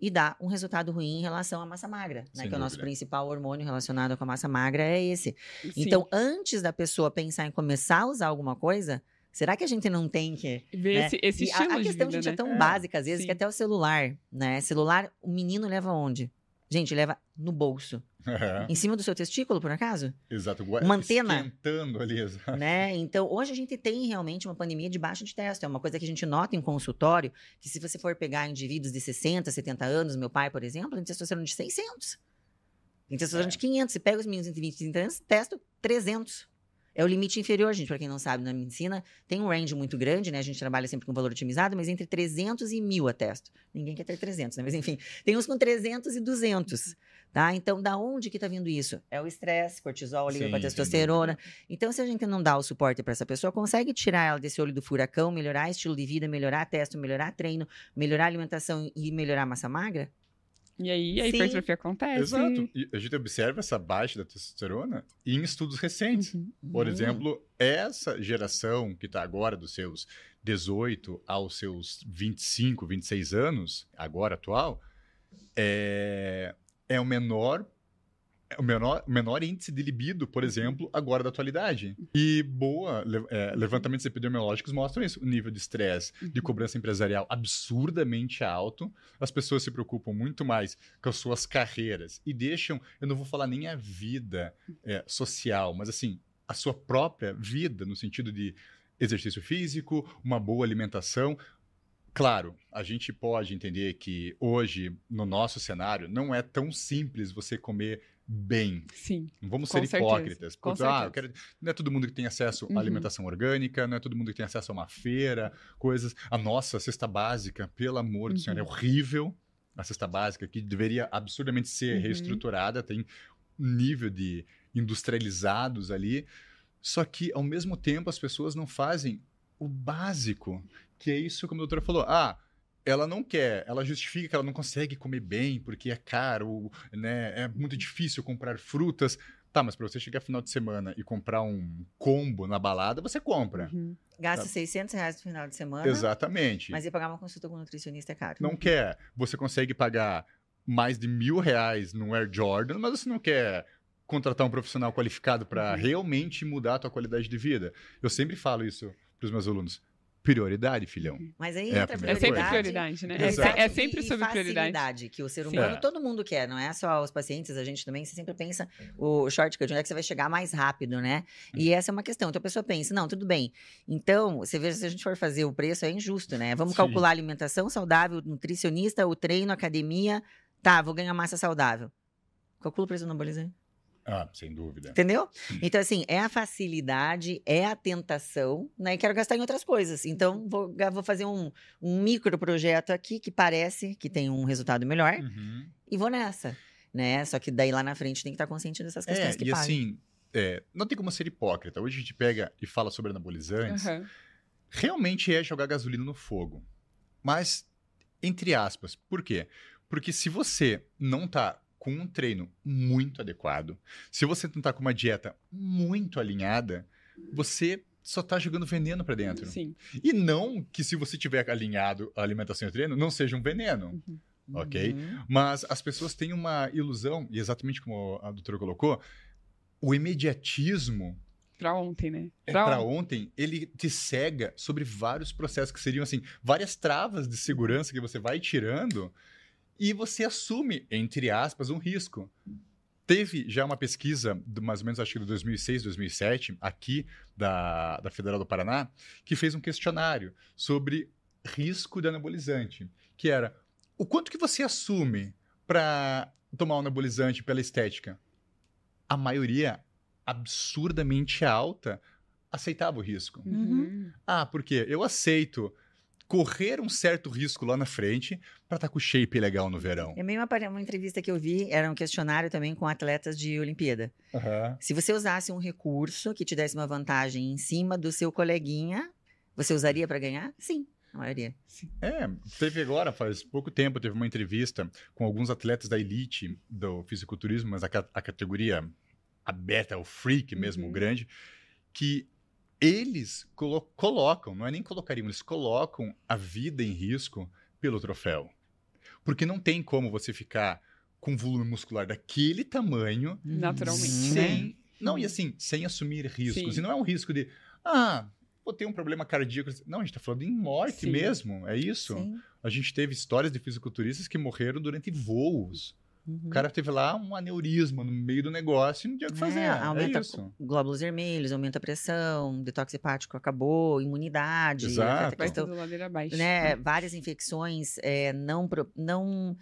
B: e dá um resultado ruim em relação à massa magra, né? Que é o nosso principal hormônio relacionado com a massa magra é esse.
A: Sim.
B: Então, antes da pessoa pensar em começar a usar alguma coisa, será que a gente não tem que.
A: ver
B: né?
A: esse, esse
B: E a,
A: estilo
B: a questão,
A: de vida,
B: gente, é
A: né?
B: tão
C: É,
B: básica, às vezes,
A: sim.
B: que até o celular, né? Celular, o menino leva onde? Gente, leva no bolso. Em cima do seu testículo, por acaso?
C: Exato.
B: Uma antena.
C: Esquentando ali, exato.
B: né? Então, hoje a gente tem realmente uma pandemia de baixa de testo. É uma coisa que a gente nota em consultório, que se você for pegar indivíduos de 60, 70 anos, meu pai, por exemplo, tem testosterona de 600. Tem testosterona
C: É.
B: de 500. Você pega os meninos entre 20 e 30 anos, testo 300. É o limite inferior, gente, para quem não sabe, na medicina tem um range muito grande, né? A gente trabalha sempre com valor otimizado, mas entre 300 e 1000 a testo. Ninguém quer ter 300, né? Mas enfim, tem uns com 300 e 200, tá? Então, da onde que tá vindo isso? É o estresse, cortisol liga para testosterona. Então, se a gente não dá o suporte para essa pessoa, consegue tirar ela desse olho do furacão, melhorar estilo de vida, melhorar testo, melhorar treino, melhorar alimentação e melhorar a massa magra?
A: E aí a
B: Sim.
A: hipertrofia acontece.
C: Exato. E a gente observa essa baixa da testosterona em estudos recentes.
A: Uhum.
C: Por exemplo, essa geração que está agora dos seus 18 aos seus 25, 26 anos, agora atual, é, é o menor o menor, menor índice de libido, por exemplo, agora da atualidade. E boa, le- é, levantamentos epidemiológicos mostram isso. O nível de estresse, de cobrança empresarial absurdamente alto. As pessoas se preocupam muito mais com as suas carreiras e deixam, eu não vou falar nem a vida é, social, mas assim, a sua própria vida, no sentido de exercício físico, uma boa alimentação. Claro, a gente pode entender que hoje, no nosso cenário, não é tão simples você comer bem.
A: Sim.
C: Não vamos ser hipócritas. Porque, ah, quero- Não é todo mundo que tem acesso
A: Uhum.
C: à alimentação orgânica, não é todo mundo que tem acesso a uma feira, coisas. A nossa cesta básica, pelo amor do
A: Uhum.
C: Senhor, é horrível. A cesta básica, que deveria absurdamente ser
A: Uhum.
C: reestruturada, tem um nível de industrializados ali. Só que, ao mesmo tempo, as pessoas não fazem o básico, que é isso como a doutora falou. Ah, ela não quer, ela justifica que ela não consegue comer bem porque é caro, né? É muito difícil comprar frutas. Tá, mas para você chegar final de semana e comprar um combo na balada, você compra.
A: Uhum.
B: Gasta
C: Tá.
B: 600 reais no final de semana,
C: Exatamente.
B: mas ir pagar uma consulta com um nutricionista é caro.
C: Não quer. Você consegue pagar mais de mil reais no Air Jordan, mas você não quer contratar um profissional qualificado para
A: Uhum.
C: realmente mudar a tua qualidade de vida. Eu sempre falo isso para os meus alunos. Prioridade, filhão.
B: Mas aí
C: É
B: entra a
C: primeira
A: É sempre prioridade, né? É,
C: Exato.
A: é sempre sobre prioridade.
B: que o ser
A: Sim.
B: humano,
C: É.
B: todo mundo quer, não é só os pacientes, a gente também, você sempre pensa o shortcut, onde é que você vai chegar mais rápido, né? E essa é uma questão. Então a pessoa pensa, não, tudo bem. Então, você vê, se a gente for fazer o preço, é injusto, né? Vamos
C: Sim.
B: calcular a alimentação saudável, nutricionista, o treino, academia. Tá, vou ganhar massa saudável. Calcula o preço do anabolizante.
C: Ah, sem dúvida.
B: Entendeu? Então, assim, é a facilidade, é a tentação, né? E quero gastar em outras coisas. Então, vou, vou fazer um, um micro projeto aqui que parece que tem um resultado melhor
C: Uhum.
B: e vou nessa, né? Só que daí lá na frente tem que estar consciente dessas questões
C: É,
B: que
C: e
B: pagam.
C: assim, é, não tem como ser hipócrita. Hoje a gente pega e fala sobre anabolizantes.
A: Aham.
C: realmente é jogar gasolina no fogo. Mas, entre aspas, por quê? Porque se você não tá com um treino muito adequado, se você não tá com uma dieta muito alinhada, você só tá jogando veneno pra dentro.
A: Sim.
C: E não que se você tiver alinhado a alimentação e o treino, não seja um veneno. ok?
B: Uhum.
C: Mas as pessoas têm uma ilusão, e exatamente como a doutora colocou, o imediatismo
A: Pra ontem, né?
C: é
A: Pra
C: para
A: ontem.
C: ontem, ele te cega sobre vários processos que seriam assim, várias travas de segurança que você vai tirando e você assume, entre aspas, um risco. Teve já uma pesquisa, do, mais ou menos acho que de 2006, 2007, aqui da, da Federal do Paraná, que fez um questionário sobre risco de anabolizante, que era o quanto que você assume para tomar um anabolizante pela estética? A maioria absurdamente alta aceitava o risco.
A: Uhum.
C: Ah, porque eu aceito correr um certo risco lá na frente para estar com o shape legal no verão.
B: É meio uma, uma entrevista que eu vi, era um questionário também com atletas de Olimpíada.
C: Aham.
B: Se você usasse um recurso que te desse uma vantagem em cima do seu coleguinha, você usaria para ganhar? Sim, a maioria.
C: É, teve agora, faz pouco tempo, teve uma entrevista com alguns atletas da elite do fisiculturismo, mas a, a categoria aberta, o freak mesmo,
A: Uhum.
C: o grande, que eles colo- colocam, não é nem colocariam, eles colocam a vida em risco pelo troféu. Porque não tem como você ficar com volume muscular daquele tamanho
A: Naturalmente,
C: sem. Não, e assim, sem assumir riscos.
A: Sim.
C: E não é um risco de, ah, vou ter um problema cardíaco. Não, a gente tá falando em morte
A: Sim.
C: mesmo, é isso.
B: Sim.
C: A gente teve histórias de fisiculturistas que morreram durante voos.
B: Uhum.
C: O cara teve lá um aneurisma no meio do negócio e não tinha o que fazer.
B: É,
C: É,
B: aumenta
C: isso.
B: glóbulos vermelhos, aumenta a pressão, detox hepático acabou, imunidade,
C: Exato.
A: Vai
B: questão,
A: tudo ladeira abaixo.
B: né, várias infecções é, não, não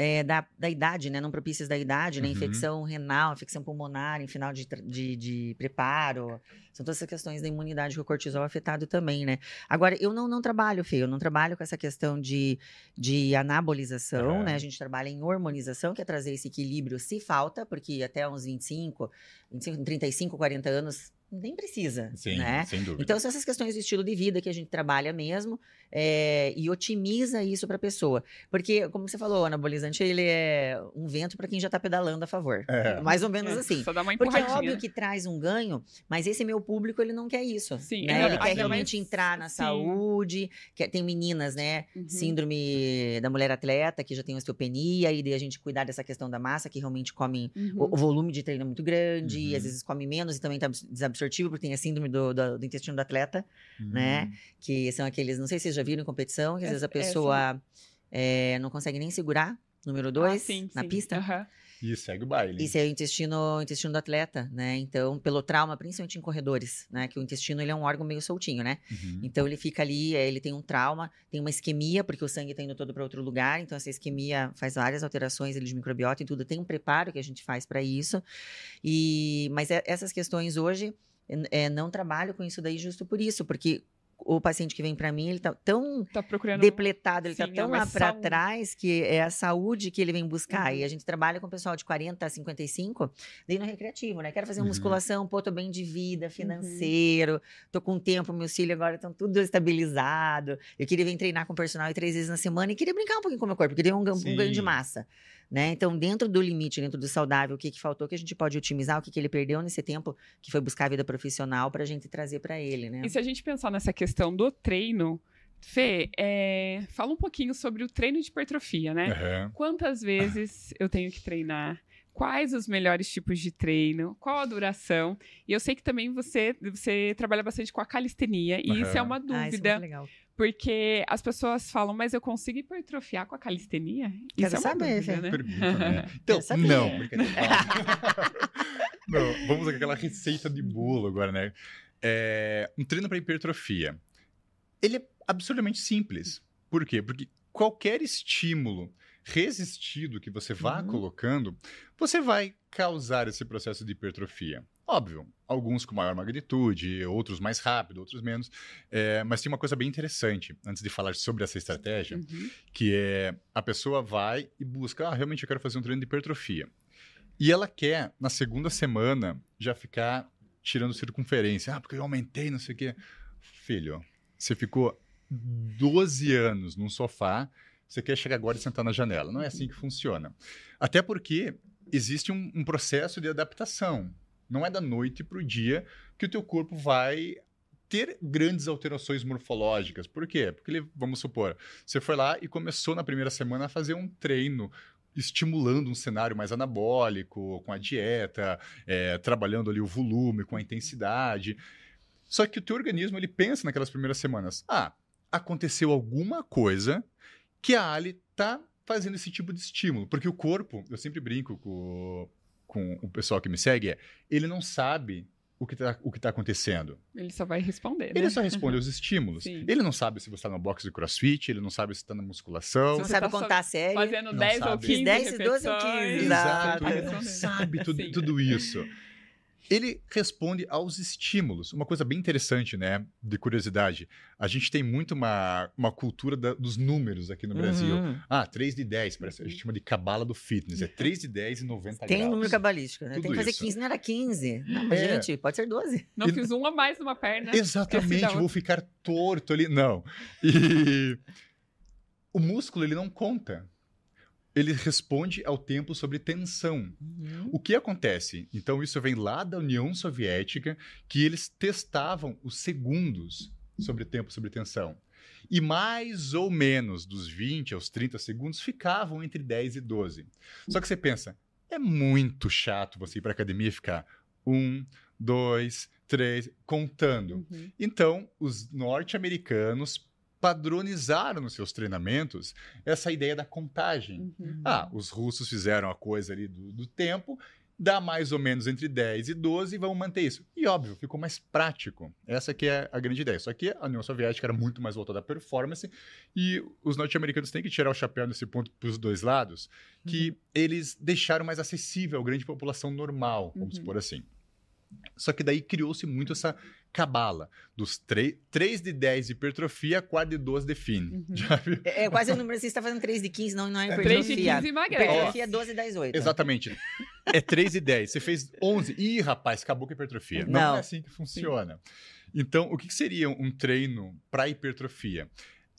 B: é, da, da idade, né, não propícias da idade, né,
C: Uhum.
B: infecção renal, infecção pulmonar em final de, de, de preparo, são todas essas questões da imunidade que o cortisol é afetado também, né. Agora, eu não, não trabalho, Fê, eu não trabalho com essa questão de, de anabolização,
C: Aham.
B: né, a gente trabalha em hormonização, que é trazer esse equilíbrio se falta, porque até uns 25, 25 35, 40 anos, nem precisa,
C: Sim,
B: né.
C: sem dúvida.
B: Então, são essas questões do estilo de vida que a gente trabalha mesmo é, e otimiza isso para a pessoa. Porque, como você falou, o anabolizante ele é um vento para quem já está pedalando a favor.
C: É.
B: Mais ou menos
A: É,
B: assim.
A: Só dá uma
B: Porque é óbvio
A: né?
B: que traz um ganho, mas esse meu público, ele não quer isso.
A: Sim,
B: né?
A: é,
B: Ele quer realmente entrar na
A: sim.
B: saúde. Quer, tem meninas, né?
A: Uhum.
B: Síndrome da mulher atleta, que já tem osteopenia, e daí a gente cuidar dessa questão da massa, que realmente comem
A: Uhum.
B: o, o volume de treino é muito grande, e
C: Uhum.
B: às vezes come menos e também tá desabsortivo, porque tem a síndrome do, do- do intestino do atleta,
C: Uhum.
B: né? Que são aqueles, não sei se vocês já viram em competição, que às
A: É-
B: vezes a
A: é,
B: pessoa é, não consegue nem segurar, número dois,
A: Ah, sim,
B: na
A: sim.
B: pista.
A: Aham.
C: E segue o baile.
B: Isso é o intestino, o intestino do atleta, né? Então, pelo trauma, principalmente em corredores, né? Que o intestino ele é um órgão meio soltinho, né?
C: Uhum.
B: Então ele fica ali, eh, ele tem um trauma, tem uma isquemia, porque o sangue está indo todo para outro lugar. Então essa isquemia faz várias alterações ali de microbiota e tudo. Tem um preparo que a gente faz para isso. E mas é- essas questões hoje é, não trabalho com isso daí justo por isso, porque o paciente que vem para mim, ele tá tão
A: Tá procurando.
B: depletado, ele tá
A: Sim, é
B: tão
A: uma
B: lá para trás que é a saúde que ele vem buscar.
A: Uhum.
B: E a gente trabalha com o pessoal de 40 a 55, daí no recreativo, né? Quero fazer uma
C: Uhum.
B: musculação, pô, tô bem de
A: Uhum.
B: vida, financeiro, tô com tempo, meus filhos agora estão tudo estabilizado. Eu queria vir treinar com o personal três vezes na semana e queria brincar um pouquinho com o meu corpo, queria um, um ganho de massa. Né? Então, dentro do limite, dentro do saudável, o que, que faltou que a gente pode otimizar, o que, que ele perdeu nesse tempo que foi buscar a vida profissional para a gente trazer para ele, né?
A: E se a gente pensar nessa questão do treino, Fê, é, fala um pouquinho sobre o treino de hipertrofia, né?
C: Aham.
A: Quantas vezes eu tenho que treinar? Quais os melhores tipos de treino, qual a duração. E eu sei que também você, você trabalha bastante com a calistenia, e isso é uma
B: Ah, isso é
A: dúvida,
B: muito legal.
A: porque as pessoas falam, mas eu consigo hipertrofiar com a calistenia?
B: Quero
A: Isso é uma
B: saber,
A: dúvida, né?
C: Pergunta, né? Então, não, brincadeira. não, vamos àquela receita de bolo agora, né? É, um treino para hipertrofia. Ele é absurdamente simples. Por quê? Porque qualquer estímulo resistido que você vá
B: Uhum.
C: colocando, você vai causar esse processo de hipertrofia. Óbvio, alguns com maior magnitude, outros mais rápido, outros menos. É, mas tem uma coisa bem interessante, antes de falar sobre essa estratégia,
A: Uhum.
C: que é a pessoa vai e busca, ah, realmente eu quero fazer um treino de hipertrofia. E ela quer, na segunda semana, já ficar tirando circunferência. Ah, porque eu aumentei, não sei o quê. Filho, você ficou 12 anos num sofá, você quer chegar agora e sentar na janela. Não é assim que funciona. Até porque existe um, um processo de adaptação. Não é da noite para o dia que o teu corpo vai ter grandes alterações morfológicas. Por quê? Porque, ele, vamos supor, você foi lá e começou na primeira semana a fazer um treino estimulando um cenário mais anabólico, com a dieta, é, trabalhando ali o volume, com a intensidade. Só que o teu organismo, ele pensa naquelas primeiras semanas, ah, aconteceu alguma coisa que a Ali tá fazendo esse tipo de estímulo. Porque o corpo, eu sempre brinco com, com o pessoal que me segue, é, ele não sabe o que está tá acontecendo.
A: Ele só vai responder, né?
C: Ele só responde aos estímulos.
A: Sim.
C: Ele não sabe se você está no box de crossfit, ele não sabe se está na musculação.
B: Não
A: Você
B: sabe
A: tá só
B: contar a série.
A: Fazendo
C: Não
A: 10 ou
C: sabe.
A: 15
B: 10, 12 ou 15,
A: repetições.
B: Exato.
C: Ele não sabe tudo, tudo isso. Ele responde aos estímulos. Uma coisa bem interessante, né? De curiosidade. A gente tem muito uma, uma cultura da- dos números aqui no Brasil.
B: Uhum.
C: Ah, 3 de 10, parece. A gente chama de cabala do fitness. É 3 de 10 e 90
B: Tem
C: graus.
B: número cabalístico, né? Tem
C: Tudo
B: que fazer
C: isso.
B: 15, não era 15. Não, mas,
C: É.
B: gente, pode ser 12.
A: Não
C: E-
A: fiz um a mais numa perna.
C: Exatamente, vou ficar torto ali. Não. E o músculo, ele não conta. Ele responde ao tempo sobre tensão.
B: Uhum.
C: O que acontece? Então, isso vem lá da União Soviética, que eles testavam os segundos sobre tempo sobre tensão. E mais ou menos dos 20 aos 30 segundos ficavam entre 10 e 12. Só que você pensa, é muito chato você ir para academia e ficar um, dois, três, contando.
A: Uhum.
C: Então, os norte-americanos padronizaram nos seus treinamentos essa ideia da contagem.
A: Uhum.
C: Ah, os russos fizeram a coisa ali do, do tempo, dá mais ou menos entre 10 e 12 e vão manter isso. E óbvio, ficou mais prático. Essa que é a grande ideia. Só que a União Soviética era muito mais voltada à performance e os norte-americanos têm que tirar o chapéu nesse ponto para os dois lados, que eles deixaram mais acessível à grande população normal, vamos
A: Uhum.
C: por assim. Só que daí criou-se muito essa cabala dos 3 de 10 de hipertrofia, 4 de 12 define.
A: Uhum.
C: Já viu?
B: É, é quase o número assim, você está fazendo 3 de 15, não, não é
A: 3 de
B: hipertrofia.
A: 15 emagrece.
B: Hipertrofia é 12, 10, 8.
C: Exatamente. É 3 e 10. Você fez 11. Ih, rapaz, acabou com a hipertrofia. Não,
B: Não.
C: é assim que funciona. Então, o que que seria um treino para hipertrofia?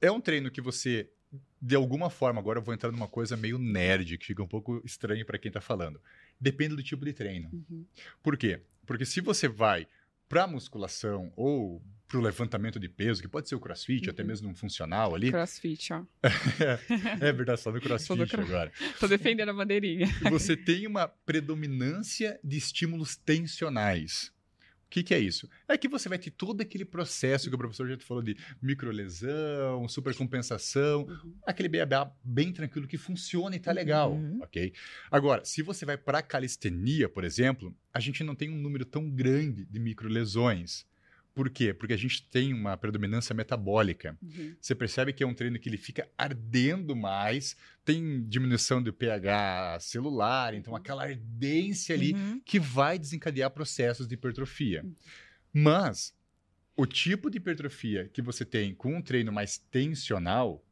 C: É um treino que você, de alguma forma, agora eu vou entrar numa coisa meio nerd, que fica um pouco estranho para quem está falando. Depende do tipo de treino.
A: Uhum.
C: Por quê? Porque se você vai para musculação ou para o levantamento de peso, que pode ser o crossfit,
A: Uhum.
C: até mesmo um funcional ali.
A: Crossfit, ó.
C: é verdade, só no crossfit
A: cro-
C: agora.
A: Tô defendendo a bandeirinha.
C: você tem uma predominância de estímulos tensionais. O que, que é isso? É que você vai ter todo aquele processo que o professor já te falou de microlesão, supercompensação,
A: Uhum.
C: aquele beabá bem tranquilo que funciona e tá legal,
B: Uhum.
C: ok? Agora, se você vai para calistenia, por exemplo, a gente não tem um número tão grande de microlesões. Por quê? Porque a gente tem uma predominância metabólica.
A: Uhum.
C: Você percebe que é um treino que ele fica ardendo mais, tem diminuição do pH celular, então aquela ardência ali
B: Uhum.
C: que vai desencadear processos de hipertrofia. Mas o tipo de hipertrofia que você tem com um treino mais tensional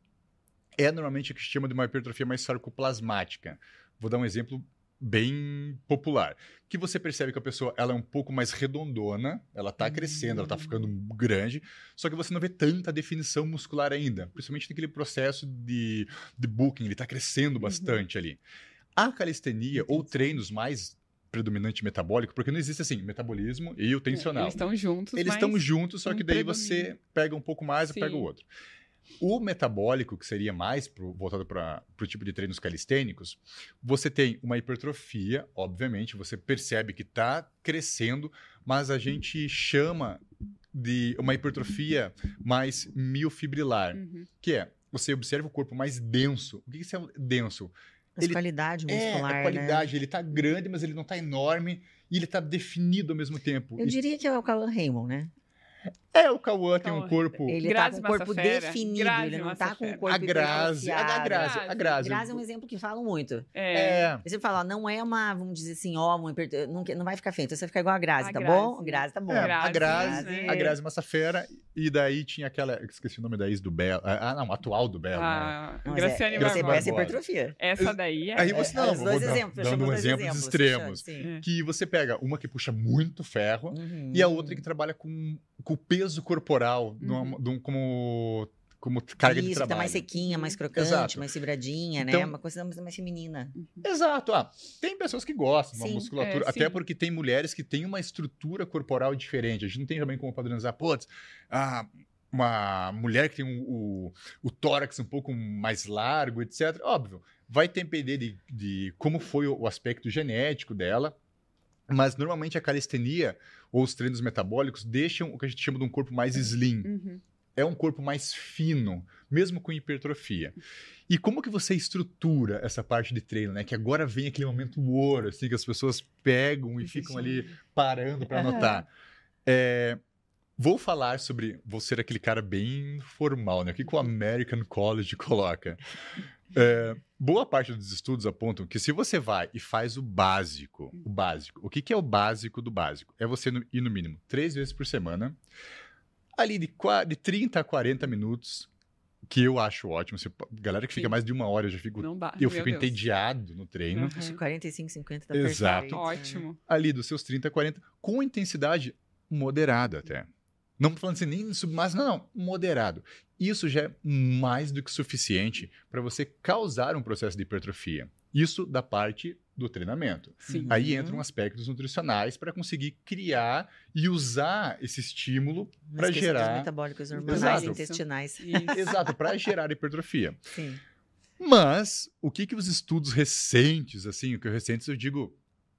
C: é normalmente o que se chama de uma hipertrofia mais sarcoplasmática. Vou dar um exemplo bem popular, que você percebe que a pessoa ela é um pouco mais redondona, ela está crescendo, ela está ficando grande, só que você não vê tanta definição muscular ainda, principalmente naquele processo de, de booking, ele está crescendo bastante ali. A calistenia ou treinos mais predominante metabólico, porque não existe assim, metabolismo e o tensional.
A: Eles estão juntos,
C: Eles estão juntos, só que daí
A: predomina.
C: você pega um pouco mais e
A: Sim.
C: pega o outro. O metabólico, que seria mais pro, voltado para o tipo de treinos calistênicos, você tem uma hipertrofia, obviamente, você percebe que está crescendo, mas a gente chama de uma hipertrofia mais miofibrilar,
A: Uhum.
C: que é você observa o corpo mais denso. O que que é denso?
B: Mas
C: Ele-
B: qualidade muscular,
C: é, a qualidade. Ele tá grande, mas ele não tá enorme e ele tá definido ao mesmo tempo.
B: né? Eu
C: E
B: diria que é o Cauã Raymond, né?
C: É, o Cauã tem um
A: Cauã.
C: corpo...
B: Ele
A: Grazi
B: tá com o corpo definido,
A: Grazi
B: ele não tá com o
A: Massafera.
B: corpo
C: A Grazi, a. Grazi, a Grazi.
B: Grazi é um exemplo que falam muito.
A: É.
C: É,
B: Você fala, ó, não é uma, vamos dizer assim, ó, uma não, não vai ficar feio, então você vai ficar igual a Grazi,
A: A
B: tá
A: Grazi.
B: bom? Grazi tá bom.
C: é, a
A: Grazi,
C: Grazi,
A: né?
C: a Grazi Massafera, e daí tinha aquela, esqueci o nome da ex do Belo, ah, não, atual do Belo, né?
A: A
B: Não, mas
A: Graciane
B: é,
A: Barbosa.
B: hipertrofia.
A: Essa daí é.
C: Aí você, não,
B: os
C: vou
B: dois
C: dar-
B: exemplos,
C: dando um
B: dois
C: exemplos
B: exemplos,
C: extremos.
A: É.
C: Que você pega uma que puxa muito ferro
B: Uhum.
C: e a outra que trabalha com, com o peso corporal, numa-
A: Uhum.
C: de um- como, como carga
B: Isso,
C: de
B: que tá
C: trabalho.
B: mais sequinha, mais crocante,
C: Exato.
B: mais fibradinha, né?
C: Então-
B: Uma coisa mais mais feminina.
C: Exato. Ah, tem pessoas que gostam de uma musculatura,
A: é,
C: até
A: sim.
C: porque tem mulheres que têm uma estrutura corporal diferente. A gente não tem também como padronizar, putz, ah, uma mulher que tem um- o, o tórax um pouco mais largo, etc. Óbvio, vai depender de, de como foi o, o aspecto genético dela. Mas normalmente a calistenia ou os treinos metabólicos deixam o que a gente chama de um corpo mais slim
A: Uhum.
C: é um corpo mais fino, mesmo com hipertrofia. E como que você estrutura essa parte de treino, né? Que agora vem aquele momento ouro, assim, que as pessoas pegam e ficam ali parando para anotar. É, vou falar sobre, vou ser aquele cara bem formal, né? O que, que o American College coloca? É, boa parte dos estudos apontam que se você vai e faz o básico, o básico, o que, que é o básico do básico? É você no- ir no mínimo três vezes por semana, ali de, de 30 a 40 minutos, que eu acho ótimo. Você, galera que fica
A: Sim.
C: mais de uma hora, eu já fico,
A: dá.
C: eu fico
A: Deus.
C: entediado no treino.
A: Uhum.
B: Acho que 45, 50 tá
C: Exato.
A: Ótimo.
C: Ali dos seus 30 a 40, com intensidade moderada até. Não falando assim, nem sub, mas não, não, moderado. Isso já é mais do que suficiente para você causar um processo de hipertrofia. Isso da parte do treinamento.
A: Sim.
C: Aí
B: Uhum.
C: entram aspectos nutricionais para conseguir criar e usar esse estímulo
B: dos
C: gerar-
B: metabólicos hormonais
C: Exato.
B: e intestinais.
A: Isso.
C: exato para gerar hipertrofia.
B: Sim.
C: Mas o que que os estudos recentes, assim, o que recentes eu digo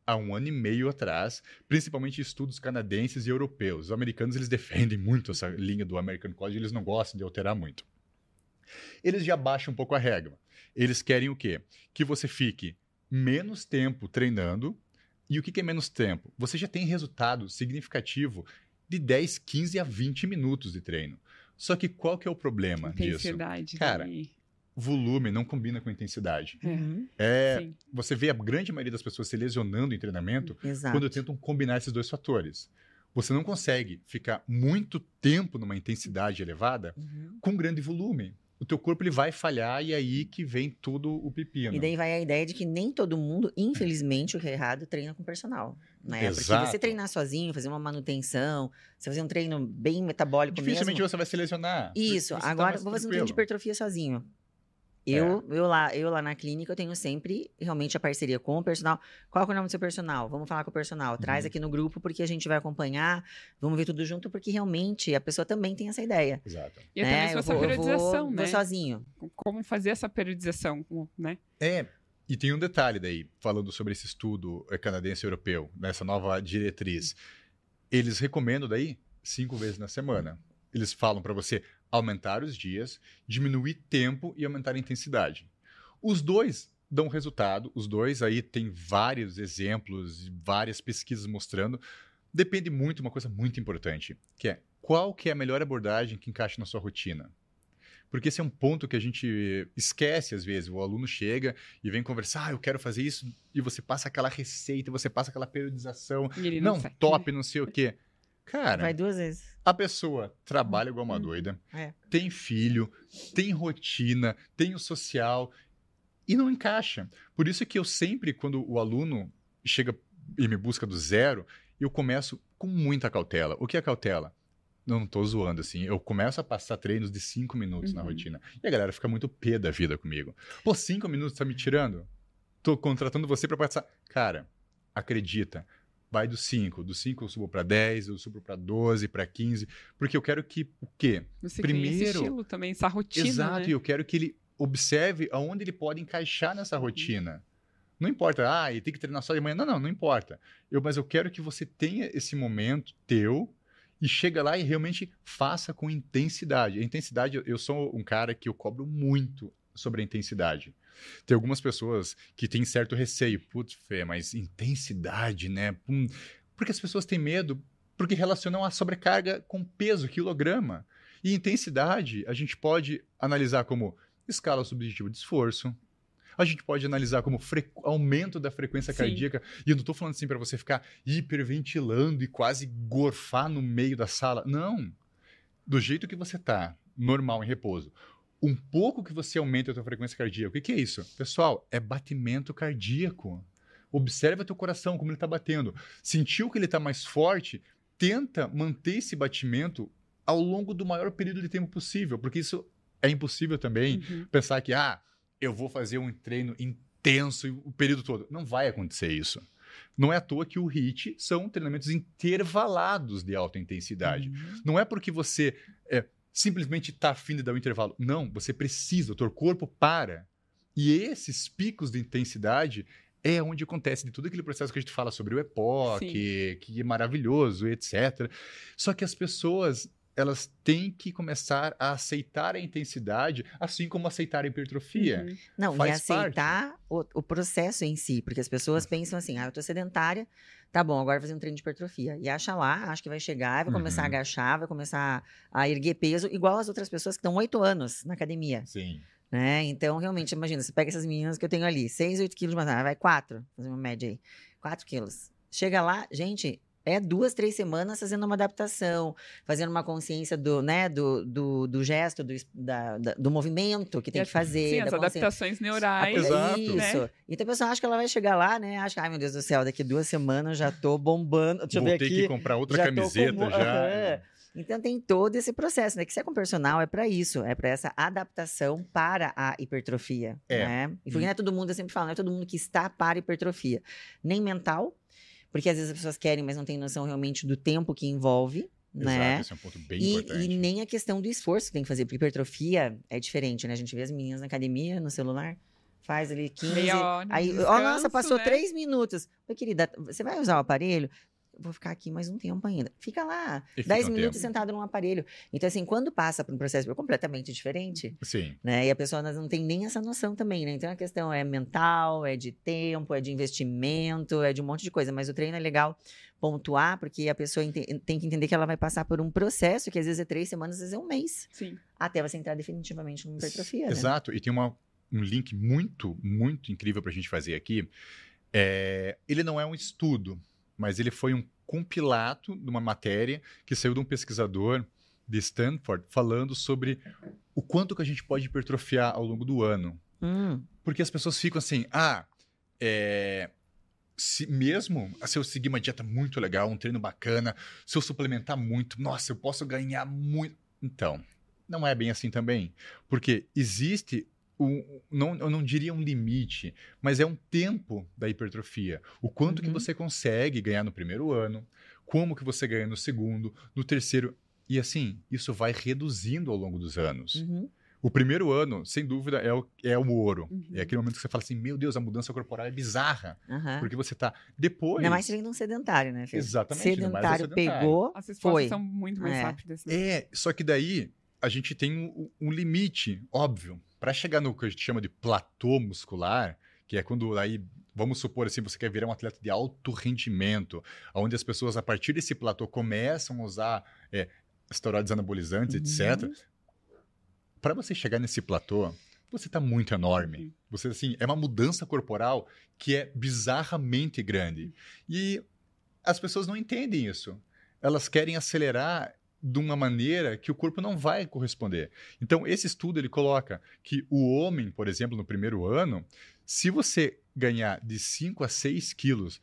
C: há um ano e meio atrás, principalmente estudos canadenses e europeus. Os americanos eles defendem muito essa linha do American College, eles não gostam de alterar muito. Eles já baixam um pouco a regra. Eles querem o quê? Que você fique menos tempo treinando. E o que que é menos tempo? Você já tem resultado significativo de 10, 15 a 20 minutos de treino. Só que qual que é o problema disso? Cara,
A: daí.
C: Volume não combina com intensidade.
B: Uhum.
C: É, você vê a grande maioria das pessoas se lesionando em treinamento
B: Exato.
C: quando tentam combinar esses dois fatores. Você não consegue ficar muito tempo numa intensidade elevada
B: Uhum.
C: com grande volume. O teu corpo ele vai falhar e é aí que vem todo o pepino.
B: E daí vai a ideia de que nem todo mundo, infelizmente, o que é errado, treina com personal. Né?
C: Exato.
B: Porque você treinar sozinho, fazer uma manutenção, você fazer um treino bem metabólico
C: Dificilmente
B: mesmo.
C: você vai se lesionar.
B: Isso,
C: tá
B: agora
C: mais
B: vou fazer um treino de hipertrofia sozinho. Eu, eu, lá, eu lá na clínica, eu tenho sempre realmente a parceria com o personal. Qual é o nome do seu personal? Vamos falar com o personal. Traz
C: Uhum.
B: aqui no grupo, porque a gente vai acompanhar. Vamos ver tudo junto, porque realmente a pessoa também tem essa ideia.
C: Exato.
A: E até
B: né? Eu
A: essa
B: vou- eu
A: periodização,
B: vou,
A: né?
B: Vou sozinho.
A: Como fazer essa periodização, né?
C: É, e tem um detalhe daí, falando sobre esse estudo eh, canadense europeu, nessa nova diretriz. Eles recomendam daí cinco vezes na semana. Eles falam para você aumentar os dias, diminuir tempo e aumentar a intensidade. Os dois dão resultado, os dois aí tem vários exemplos, várias pesquisas mostrando. Depende muito, uma coisa muito importante, que é qual que é a melhor abordagem que encaixa na sua rotina. Porque esse é um ponto que a gente esquece às vezes. O aluno chega e vem conversar, ah, eu quero fazer isso, e você passa aquela receita, você passa aquela periodização.
A: Ele não,
C: Não, top, não sei o quê. Cara,
B: Vai duas vezes.
C: a pessoa trabalha igual uma
B: Hum,
C: doida,
B: é.
C: tem filho, tem rotina, tem o social e não encaixa. Por isso que eu sempre, quando o aluno chega e me busca do zero, eu começo com muita cautela. O que é cautela? Não estou zoando, assim. Eu começo a passar treinos de cinco minutos na
A: Uhum.
C: rotina. E a galera fica muito pé da vida comigo. Pô, cinco minutos tá me tirando? Tô contratando você para passar. Cara, acredita. Vai do 5. Do 5 eu subo para 10, eu subo para 12, para 15, porque eu quero que o quê?
A: Você
C: Primeiro-
A: esse estilo também, essa rotina,
C: Exato,
A: né?
C: e eu quero que ele observe aonde ele pode encaixar nessa rotina. Não importa, ah, ele tem que treinar só de manhã. Não, não, não importa. Eu, mas eu quero que você tenha esse momento teu e chega lá e realmente faça com intensidade. A intensidade, eu- eu sou um cara que eu cobro muito sobre a intensidade. Tem algumas pessoas que têm certo receio. Putz, Fê, mas intensidade, né? Porque as pessoas têm medo, porque relacionam a sobrecarga com peso, quilograma. E intensidade, a gente pode analisar como escala subjetiva de esforço. A gente pode analisar como aumento da frequência
A: Sim.
C: cardíaca. E eu não estou falando assim para você ficar hiperventilando e quase gorfar no meio da sala. Não. Do jeito que você tá, normal, em repouso. Um pouco que você aumenta a sua frequência cardíaca. O que, que é isso? Pessoal, é batimento cardíaco. Observa teu coração, como ele está batendo. Sentiu que ele está mais forte? Tenta manter esse batimento ao longo do maior período de tempo possível, porque isso é impossível também
A: Uhum.
C: pensar que, ah, eu vou fazer um treino intenso o período todo. Não vai acontecer isso. Não é à toa que o HIIT são treinamentos intervalados de alta intensidade.
A: Uhum.
C: Não é porque você é, simplesmente está afim de dar um intervalo. Não, você precisa, o teu corpo para. E esses picos de intensidade é onde acontece de todo aquele processo que a gente fala sobre o EPOC, que é maravilhoso, etc. Só que as pessoas elas têm que começar a aceitar a intensidade, assim como aceitar a hipertrofia.
A: Uhum.
B: Não, e
C: Faz parte.
B: aceitar o, o processo em si, porque as pessoas pensam assim, ah, eu tô sedentária, tá bom, agora fazer um treino de hipertrofia. E acha lá, acha que vai chegar, vai começar a
C: Uhum.
B: agachar, vai começar a erguer peso, igual as outras pessoas que estão oito anos na academia,
C: Sim.
B: né? Então, realmente, imagina, você pega essas meninas que eu tenho ali, seis, oito quilos de massa, vai quatro, fazer uma média aí, quatro quilos. Chega lá, gente... É duas, três semanas fazendo uma adaptação, fazendo uma consciência do, né, do, do, do gesto, do, da- da- do movimento que tem que fazer.
A: Sim, as adaptações neurais.
C: Exato.
B: Isso.
A: né?
B: Então a pessoa acha que ela vai chegar lá, né? Acha que, ai meu Deus do céu, daqui duas semanas já tô bombando. Deixa eu
C: Vou
B: ver
C: ter
B: aqui.
C: que comprar outra
B: já
C: camiseta
B: com-
C: já.
B: Então tem todo esse processo, né? Que se é com personal é para isso, é para essa adaptação para a hipertrofia,
C: É.
B: né? E porque não é todo mundo, eu sempre falo, não é todo mundo que está para a hipertrofia, nem mental, porque às vezes as pessoas querem, mas não tem noção realmente do tempo que envolve, né?
C: Exato, esse é um ponto bem
B: E,
C: importante.
B: e nem a questão do esforço que tem que fazer, porque hipertrofia é diferente, né? A gente vê as meninas na academia, no celular, faz ali 15.
A: Meia hora.
B: Aí,
A: descanso,
B: ó, nossa, passou
A: né?
B: três minutos. Oi, querida, você vai usar o aparelho? Vou ficar aqui mais um tempo ainda. Fica lá,
C: E fica
B: 10
C: um
B: minutos
C: tempo.
B: sentado num aparelho. Então, assim, quando passa por um processo completamente diferente,
C: Sim.
B: né? E a pessoa não tem nem essa noção também, né? Então a questão é mental, é de tempo, é de investimento, é de um monte de coisa. Mas o treino é legal pontuar, porque a pessoa tem que entender que ela vai passar por um processo que às vezes é três semanas, às vezes é um mês,
A: Sim.
B: até você entrar definitivamente numa hipertrofia, né?
C: Exato. E tem uma, um link muito, muito incrível para a gente fazer aqui. É, ele não é um estudo, mas ele foi um compilado de uma matéria que saiu de um pesquisador de Stanford falando sobre o quanto que a gente pode hipertrofiar ao longo do ano.
B: Hum,
C: Porque as pessoas ficam assim, ah, é, se mesmo se eu seguir uma dieta muito legal, um treino bacana, se eu suplementar muito, nossa, eu posso ganhar muito. Então, não é bem assim também. Porque existe um, não, eu não diria um limite, mas é um tempo da hipertrofia. O quanto que
B: Uhum.
C: você consegue ganhar no primeiro ano, como que você ganha no segundo, no terceiro. E assim, isso vai reduzindo ao longo dos anos.
B: uhum.
C: O primeiro ano, sem dúvida, é o, é o ouro.
A: Uhum.
C: É aquele momento que você fala assim, meu Deus, a mudança corporal é bizarra.
B: Aham.
C: Porque você tá... Depois...
B: Ainda mais sendo um sedentário, né, Fê?
C: Exatamente, mais um
B: Sedentário
C: sedentário.
B: pegou,
A: As
B: foi.
A: são muito mais
B: É.
A: rápidas. Né?
C: É, só que daí a gente tem um, um limite, óbvio. Para chegar no que a gente chama de platô muscular, que é quando aí, vamos supor assim, você quer virar um atleta de alto rendimento, onde as pessoas a partir desse platô começam a usar é, esteroides anabolizantes,
B: Uhum.
C: etc. Para você chegar nesse platô, você está muito enorme.
A: Uhum.
C: Você assim, é uma mudança corporal que é bizarramente grande. E as pessoas não entendem isso. Elas querem acelerar de uma maneira que o corpo não vai corresponder. Então, esse estudo ele coloca que o homem, por exemplo, no primeiro ano, se você ganhar de 5 a 6 quilos,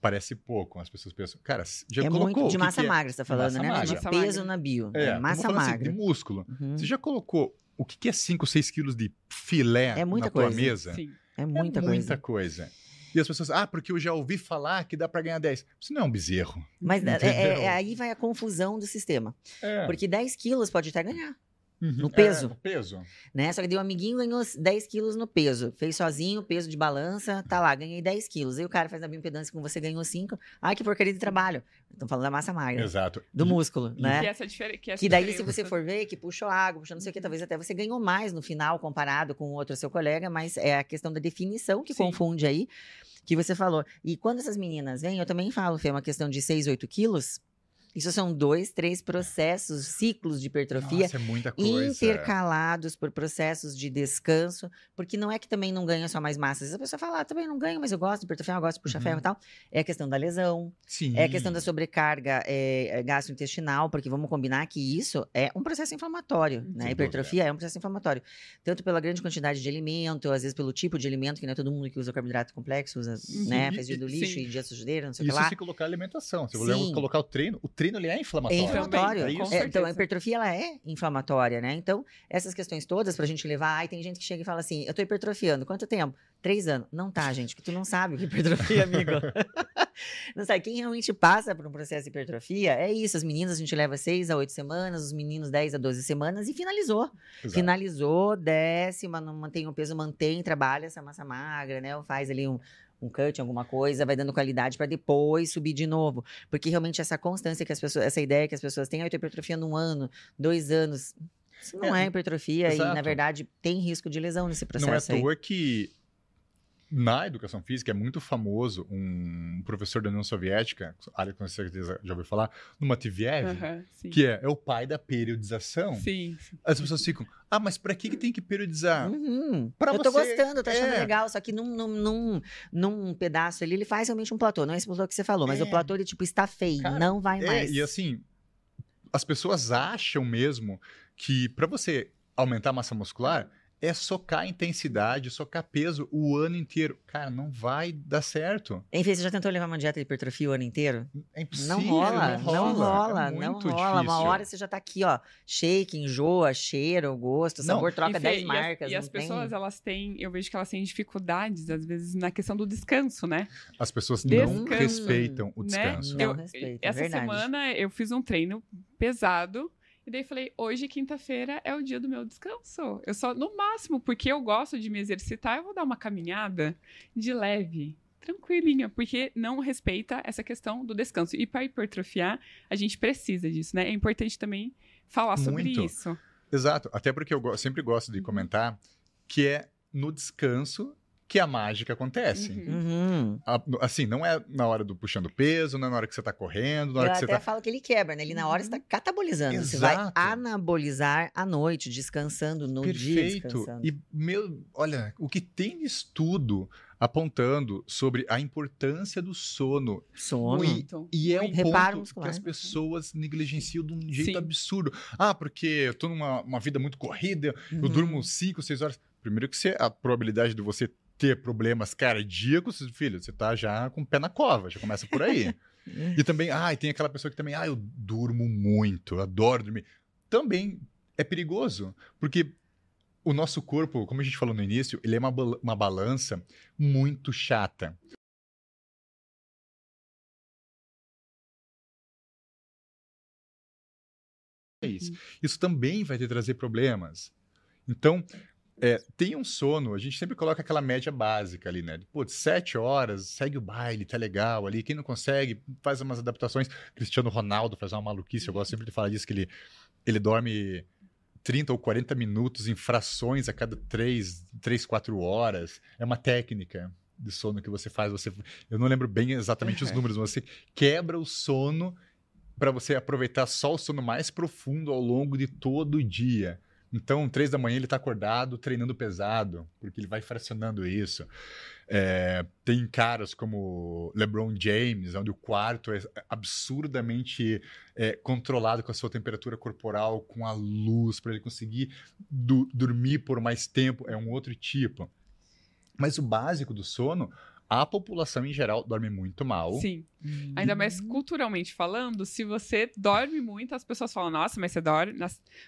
C: parece pouco. As pessoas pensam, cara, já
B: é
C: colocou
B: muito de
C: que
B: massa
C: que é?
B: magra, você tá falando,
C: Massa
B: né?
C: Magra.
B: de peso
A: magra.
B: na bio.
C: É,
B: É, massa
C: falando assim,
B: magra.
C: de músculo.
B: Uhum.
C: Você já colocou o que é 5, 6 quilos de filé
B: É muita
C: na tua
B: coisa.
C: mesa?
A: Sim.
B: É muita
C: é
B: coisa.
C: muita coisa. E as pessoas, ah, porque eu já ouvi falar que dá para ganhar 10. Isso não é um bezerro.
B: Mas é- é- é- aí vai a confusão do sistema.
C: É.
B: Porque 10 quilos pode até ganhar,
C: Uhum.
B: no peso.
C: É, no peso.
B: né? Só que daí o amiguinho ganhou 10 quilos no peso. Fez sozinho, peso de balança, tá lá, ganhei 10 quilos. Aí o cara faz a bioimpedância com você, ganhou 5. Ai, que porcaria de trabalho. Estão falando da massa magra,
C: Exato.
B: do
C: E-
B: músculo,
A: Que
B: né?
A: essa diferença. Que, essa
B: Que daí, se
A: diferença-
B: você for ver, que puxou água, puxou não sei o que, talvez até você ganhou mais no final comparado com o outro seu colega, mas é a questão da definição que
A: Sim.
B: confunde aí, que você falou. E quando essas meninas vêm, eu também falo, Fê, é uma questão de 6, 8 quilos. Isso são dois, três processos, ciclos de hipertrofia
C: Nossa, é muita coisa.
B: intercalados por processos de descanso, porque não é que também não ganha só mais massa. Às vezes a pessoa fala, ah, também não ganho, mas eu gosto de hipertrofia, eu gosto de puxar
C: Uhum.
B: ferro e tal. É a questão da lesão,
C: Sim.
B: é a questão da sobrecarga é, é, gastrointestinal, porque vamos combinar que isso é um processo inflamatório,
A: Sem
B: né?
C: dúvida.
B: Hipertrofia é um processo inflamatório. Tanto pela grande quantidade de alimento, às vezes pelo tipo de alimento, que não é todo mundo que usa carboidrato complexo, usa,
A: Uhum.
B: né? Faz do lixo
A: sim.
B: e dia sujeira, não sei o que
C: Isso
B: lá.
C: se colocar alimentação. Se você colocar o treino, o treino ele é
B: É
C: inflamatório.
B: inflamatório.
C: É.
B: É, então, a hipertrofia, ela é inflamatória, né? Então, essas questões todas pra gente levar... Ai, tem gente que chega e fala assim, eu tô hipertrofiando. Quanto tempo? Três anos. Não tá, gente, porque tu não sabe o que é hipertrofia, amigo. não sabe. Quem realmente passa por um processo de hipertrofia, é isso. As meninas a gente leva seis a oito semanas, os meninos 10 a 12 semanas e finalizou.
C: Exato.
B: Finalizou, desce, mas não mantém o peso, mantém, trabalha essa massa magra, né? Ou faz ali um, um cut, alguma coisa, vai dando qualidade para depois subir de novo. Porque realmente essa constância que as pessoas, essa ideia que as pessoas têm, ah, eu tô hipertrofiando um ano, dois anos. Isso não é,
C: É,
B: hipertrofia e, na
C: exato.
B: verdade, tem risco de lesão nesse processo
C: Não é à
B: aí.
C: toa que na educação física é muito famoso um professor da União Soviética, Alex com certeza já ouviu falar,
A: Aham, sim.
C: que é, é o pai da periodização.
A: Sim, sim.
C: As pessoas ficam, ah, mas pra que, que tem que periodizar?
B: Uhum.
C: Pra
B: eu tô
C: você,
B: gostando, tô achando
C: é.
B: legal. Só que num, num, num, num pedaço ali, ele faz realmente um platô. Não é esse platô que você falou, mas
C: É.
B: o platô, ele, tipo, está feio,
C: Cara,
B: não vai
C: É,
B: mais.
C: e assim, as pessoas acham mesmo que pra você aumentar a massa muscular é socar intensidade, socar peso o ano inteiro. Cara, não vai dar certo.
B: Enfim, você já tentou levar uma dieta de hipertrofia o ano inteiro?
C: É impossível.
B: Não rola, não rola,
C: é
B: não rola. Uma hora você já tá aqui, ó, shake, enjoa, cheiro, gosto,
C: Não,
B: sabor, troca
A: E, Fê,
B: 10
A: e as-
B: marcas.
A: E as,
B: não tem-
A: pessoas, elas têm, eu vejo que elas têm dificuldades, às vezes, na questão do descanso, né?
C: As pessoas não
A: Descanso,
C: respeitam o
A: né?
C: descanso.
B: Não
A: Eu-
B: respeita, é
A: Essa
B: verdade.
A: semana eu fiz um treino pesado. E daí falei, hoje, quinta-feira, é o dia do meu descanso. Eu só, no máximo, porque eu gosto de me exercitar, eu vou dar uma caminhada de leve, tranquilinha, porque não respeita essa questão do descanso. E para hipertrofiar, a gente precisa disso, né? É importante também falar sobre
C: Muito.
A: isso.
C: Exato. Até porque eu sempre gosto de comentar que é no descanso que a mágica acontece.
A: Uhum.
B: Uhum.
C: A- Assim, não é na hora do puxando peso, não é na hora que você tá correndo, na
B: Eu
C: hora
B: até
C: que você tá.
B: falo que ele quebra, né? Ele na hora
A: Uhum.
B: está catabolizando. Você vai
C: Exato.
B: anabolizar à noite, descansando no dia.
C: Perfeito. E, meu, olha, o que tem de estudo apontando sobre a importância do sono.
B: Sono.
A: Muito.
C: E é um.
B: Reparo
C: ponto
B: muscular.
C: que as pessoas negligenciam de um jeito
A: Sim.
C: absurdo. Ah, porque eu tô numa uma vida muito corrida, eu
B: Uhum.
C: durmo 5, 6 horas. Primeiro que você, a probabilidade de você ter problemas cardíacos, filho, você tá já com o pé na cova, já começa por aí. e também, ah, e tem aquela pessoa que também, ah, eu durmo muito, eu adoro dormir. Também é perigoso, porque o nosso corpo, como a gente falou no início, ele é uma, uma balança muito chata. É isso. Isso também vai te trazer problemas. Então, é, tem um sono, a gente sempre coloca aquela média básica ali, né? Pô, sete horas, segue o baile, tá legal ali. Quem não consegue, faz umas adaptações. Cristiano Ronaldo faz uma maluquice, eu gosto sempre de falar disso, que ele, ele dorme 30 ou 40 minutos em frações a cada 3, 3, 4 horas. É uma técnica de sono que você faz. Você, eu não lembro bem exatamente os números, mas você quebra o sono para você aproveitar só o sono mais profundo ao longo de todo o dia. Então, três da manhã ele está acordado, treinando pesado, porque ele vai fracionando isso. É, tem caras como LeBron James, onde o quarto é absurdamente é, controlado com a sua temperatura corporal, com a luz, para ele conseguir du- dormir por mais tempo. É um outro tipo. Mas o básico do sono, a população em geral dorme muito mal.
A: Sim. Ainda mais culturalmente falando, se você dorme muito, as pessoas falam, nossa, mas você dorme.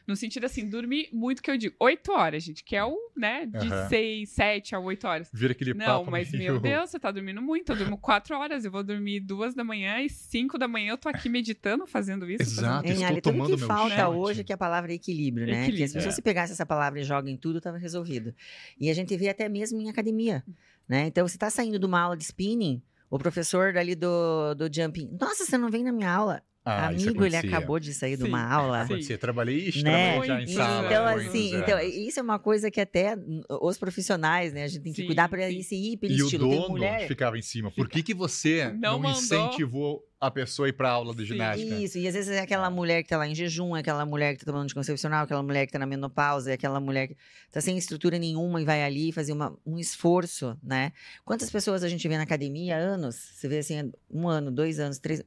A: No sentido assim, dormir muito que eu digo, oito horas, gente, que é o, né, de
C: Aham.
A: seis, sete a oito horas.
C: Vira aquele
A: Não,
C: papo
A: mas
C: meio-
A: meu Deus, você tá dormindo muito. Eu durmo quatro horas, eu vou dormir duas da manhã e cinco da manhã eu tô aqui meditando, fazendo isso.
C: Exato.
A: fazendo...
B: Hein,
C: estou
B: Ali, tudo
C: tomando
B: que
C: meu
B: falta hoje é que a palavra é equilíbrio, né? Que
A: Equilíbrio.
B: as pessoas
C: É.
B: se pegassem essa palavra e joguem em tudo, tava resolvido. E a gente vê até mesmo em academia, né? Então, você tá saindo de uma aula de spinning, o professor ali do, do jumping, nossa, você não vem na minha aula?
C: Ah,
B: Amigo, ele acabou de sair de
A: Sim.
B: uma aula.
C: Acontecia. Trabalhei, ixi,
B: Né?
C: já em sala.
B: Então, assim, então, isso é uma coisa que até os profissionais, né? A gente tem que
A: Sim,
B: cuidar para esse hiper
C: E o
B: estilo.
C: Dono
B: mulher.
C: ficava em cima. Por que, que você
A: Não
C: não, incentivou a pessoa a ir pra aula de
A: Sim.
C: ginástica?
B: Isso, e às vezes é aquela mulher que tá lá em jejum, é aquela mulher que tá tomando anticoncepcional, aquela mulher que tá na menopausa, é aquela mulher que tá sem estrutura nenhuma e vai ali fazer uma, um esforço, né? Quantas pessoas a gente vê na academia há anos? Você vê assim, um ano, dois anos, três.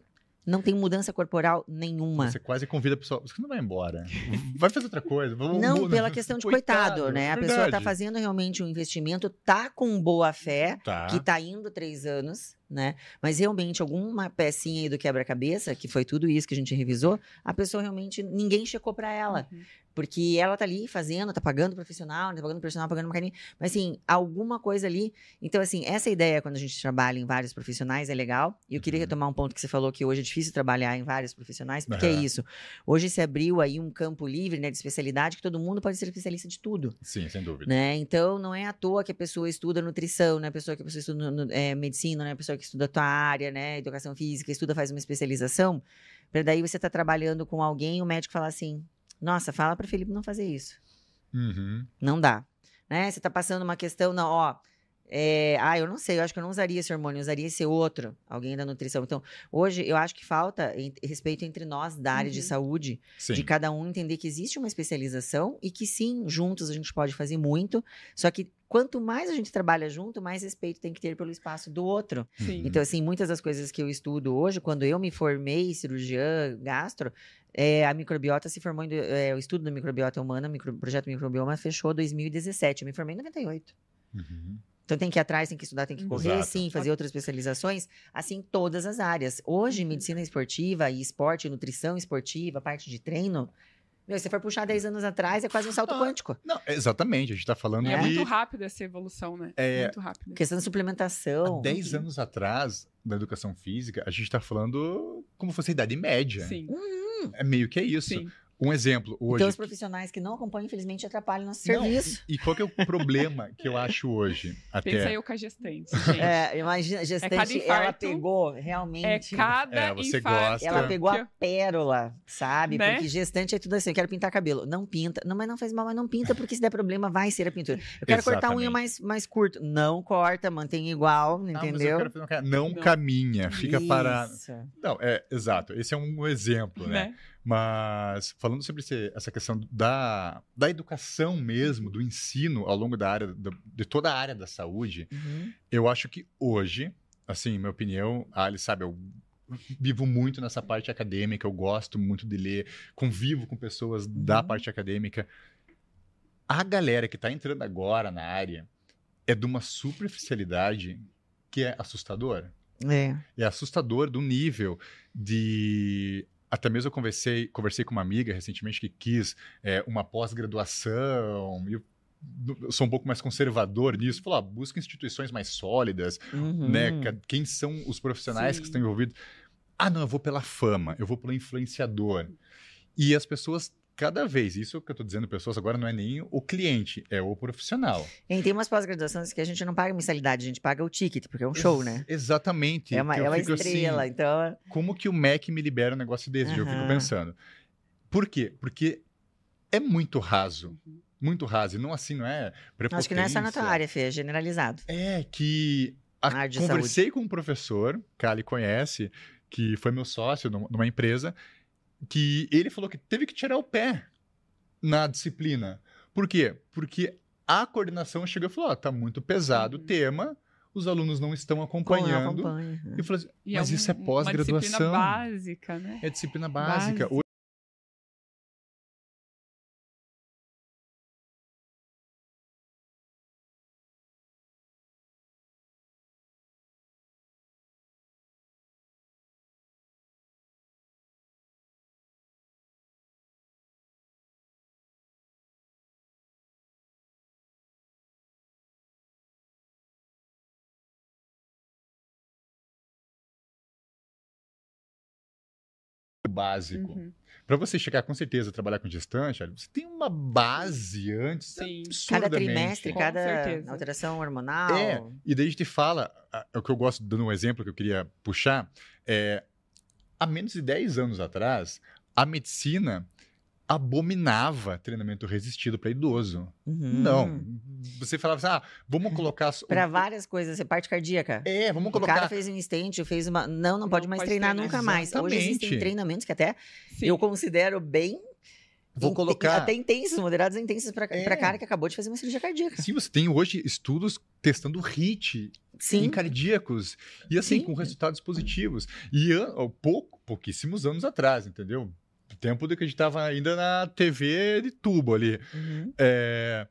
B: Não tem mudança corporal nenhuma.
C: Você quase convida a pessoa. Você não vai embora. Vai fazer outra coisa. Vamos,
B: Não pela questão de coitado,
C: Coitado,
B: né?
C: é
B: A pessoa tá
C: verdade.
B: fazendo realmente um investimento, tá com boa fé,
C: Tá.
B: que tá indo três anos, né? Mas realmente alguma pecinha aí do quebra-cabeça, que foi tudo isso que a gente revisou, a pessoa realmente ninguém checou pra ela.
A: Uhum.
B: Porque ela tá ali fazendo, tá pagando profissional, tá pagando profissional, pagando uma academia. Mas assim, alguma coisa ali. Então, assim, essa ideia, quando a gente trabalha em vários profissionais, é legal. E eu queria
C: Uhum.
B: retomar um ponto que você falou que hoje é difícil trabalhar em vários profissionais, porque é
C: Aham.
B: isso. Hoje se abriu aí um campo livre, né, de especialidade, que todo mundo pode ser especialista de tudo.
C: Sim, sem dúvida.
B: Né? Então, não é à toa que a pessoa estuda nutrição, né? A pessoa que a pessoa estuda é, medicina, né? A pessoa que estuda a tua área, né? Educação física, estuda, faz uma especialização. Para daí você tá trabalhando com alguém e o médico fala assim: nossa, fala para Felipe não fazer isso.
C: Uhum.
B: Não dá. Né? Você tá passando uma questão, não, ó. é, ah, eu não sei, eu acho que eu não usaria esse hormônio, eu usaria esse outro, alguém da nutrição. Então, hoje eu acho que falta em- respeito entre nós da área de
A: Uhum.
B: saúde,
C: Sim.
B: de cada um entender que existe uma especialização e que sim, juntos a gente pode fazer muito, só que quanto mais a gente trabalha junto, mais respeito tem que ter pelo espaço do outro.
A: Sim.
B: Então, assim, muitas das coisas que eu estudo hoje, quando eu me formei cirurgiã gastro, é, a microbiota se formou, em, é, o estudo da microbiota humana, o micro- projeto Microbioma, fechou em 2017. Eu me formei em 98.
C: Uhum.
B: Então tem que ir atrás, tem que estudar, tem que correr,
C: Exato.
B: sim, fazer outras especializações, assim, todas as áreas. Hoje, medicina esportiva e esporte, nutrição esportiva, parte de treino, meu, se você for puxar 10 anos atrás, é quase um salto
C: Ah,
B: quântico.
C: Não, exatamente. A gente tá falando
A: é
C: de
A: muito rápido essa evolução, né?
C: É.
A: Muito rápido.
B: Questão de suplementação.
C: há 10 anos atrás da educação física, a gente tá falando como fosse a idade média.
A: Sim.
C: É meio que é isso.
A: Sim.
C: Um exemplo, hoje.
B: Então, os profissionais que não acompanham, infelizmente, atrapalham nosso
C: Não,
B: serviço.
C: E, e qual que é o problema que eu acho hoje? Até.
A: Pensa eu com a gestante, gente.
B: É, imagina, a gestante, ela
A: infarto,
B: pegou
A: É
B: realmente.
A: cada
C: É, você
A: infarto
C: gosta.
B: Ela pegou a pérola, sabe?
A: Né?
B: Porque gestante é tudo assim, eu quero pintar cabelo. Não pinta. Não, mas não faz mal, mas não pinta, porque se der problema, vai ser a pintura. Eu quero cortar a unha
C: Exatamente.
B: mais, mais curto. Não corta, mantém igual,
C: Ah, mas eu
B: entendeu?
C: quero Não,
A: Não.
C: caminha, fica parado.
B: Isso.
C: Não, é, exato. Esse é um exemplo, né?
A: né?
C: Mas falando sobre esse- essa questão da, da educação mesmo, do ensino ao longo da área, do- de toda a área da saúde,
B: Uhum.
C: eu acho que hoje, assim, minha opinião, a Ali sabe, eu vivo muito nessa parte acadêmica, eu gosto muito de ler, convivo com pessoas da
B: Uhum.
C: parte acadêmica. A galera que está entrando agora na área é de uma superficialidade que é assustadora.
B: É.
C: É assustador do nível de. Até mesmo eu conversei, conversei com uma amiga recentemente que quis é, uma pós-graduação. e Eu, sou um pouco mais conservador nisso. Falou, ah, busca instituições mais sólidas,
B: Uhum.
C: né? Quem são os profissionais
A: Sim.
C: que estão envolvidos? Ah, não, eu vou pela fama, eu vou pelo influenciador. E as pessoas, cada vez, isso que eu estou dizendo, pessoas agora não é nem o cliente, é o profissional.
B: E tem umas pós-graduações que a gente não paga mensalidade, a gente paga o ticket, porque é um show, né?
C: Ex- Exatamente.
B: É uma, é uma
C: assim,
B: estrela, então.
C: como que o Mac me libera um negócio desse? Eu fico pensando. Por quê? Porque é muito raso. Muito raso. E não assim, não é prepotência.
B: Acho que não é só na tua área, Fê, é generalizado.
C: É que a- conversei com um professor, que Ali conhece, que foi meu sócio num- numa empresa, que ele falou que teve que tirar o pé na disciplina. Por quê? Porque a coordenação chegou e falou: ó, tá muito pesado o
A: Uhum.
C: tema, os alunos não estão acompanhando.
B: acompanha.
C: E falei assim,
A: E
C: mas
A: um-
C: isso é pós-graduação.
A: disciplina básica, né?
C: É disciplina básica.
A: Básica.
C: Básico.
A: Uhum.
C: Para você chegar com certeza a trabalhar com gestante, você tem uma base antes
A: Sim.
B: Cada trimestre,
A: Com
B: cada
A: certeza.
B: alteração hormonal.
C: É, e daí a gente fala, a- o que eu gosto, dando um exemplo que eu queria puxar, é, há menos de 10 anos atrás, a medicina abominava treinamento resistido para idoso.
B: Uhum.
C: Não. Você falava assim, ah, vamos colocar...
B: Para várias coisas, você parte cardíaca.
C: É, vamos
B: O cara
C: colocar...
B: fez um instant, fez uma. Não, não pode
A: Não
B: mais
A: pode
B: treinar
A: treinar.
B: nunca mais. Hoje existem treinamentos que até
A: Sim.
B: eu considero bem.
C: Vou colocar...
B: Até intensos, moderados e intensos para
C: É.
B: cara que acabou de fazer uma cirurgia cardíaca.
C: Sim, você tem hoje estudos testando HIT
B: Sim.
C: em cardíacos. E assim,
B: Sim.
C: com resultados positivos. E pouco, pouquíssimos anos atrás, entendeu? Tempo de que a gente estava ainda na TV de tubo ali.
B: Uhum.
C: É,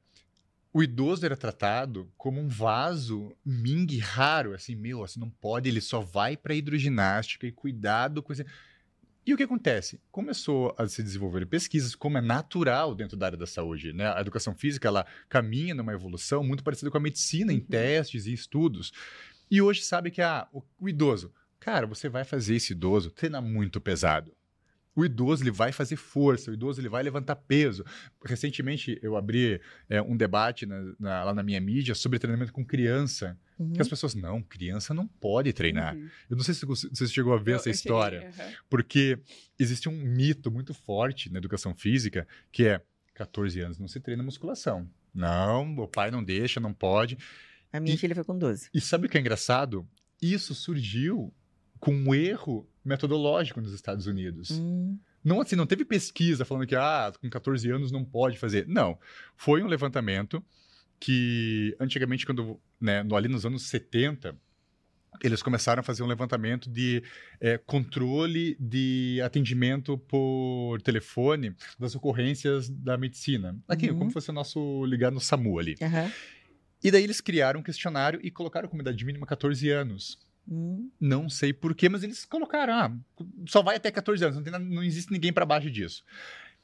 C: o idoso era tratado como um vaso ming raro, assim, meu, assim, não pode, ele só vai para hidroginástica e cuidado com esse... E o que acontece? Começou a se desenvolver pesquisas, como é natural dentro da área da saúde, né? A educação física, ela caminha numa evolução muito parecida com a medicina, em
A: Uhum.
C: testes e estudos. E hoje sabe que ah, o, o idoso, cara, você vai fazer esse idoso treinar muito pesado. O idoso ele vai fazer força, o idoso ele vai levantar peso. Recentemente eu abri é, um debate na- na- lá na minha mídia sobre treinamento com criança.
B: Uhum.
C: Que as pessoas, não, criança não pode treinar.
A: Uhum.
C: Eu não sei se você você chegou a ver
A: Eu-
C: essa
A: eu
C: história,
A: cheguei, aham.
C: porque existe um mito muito forte na educação física que é 14 anos não se treina musculação. Não, o pai não deixa, não pode.
B: A minha
C: E-
B: filha foi com 12.
C: E sabe o que é engraçado? Isso surgiu com um erro metodológico nos Estados Unidos.
B: Hum.
C: Não assim, não teve pesquisa falando que ah, com 14 anos não pode fazer. Não. Foi um levantamento que antigamente, quando, né, ali nos anos 70, eles começaram a fazer um levantamento de eh, controle de atendimento por telefone das ocorrências da medicina. Aqui,
B: Uhum.
C: como fosse o nosso ligar no SAMU ali.
B: Aham.
C: E daí eles criaram um questionário e colocaram como idade mínima 14 anos.
B: Hum.
C: Não sei porquê, mas eles colocaram, ah, só vai até 14 anos, não, tem não existe ninguém para baixo disso.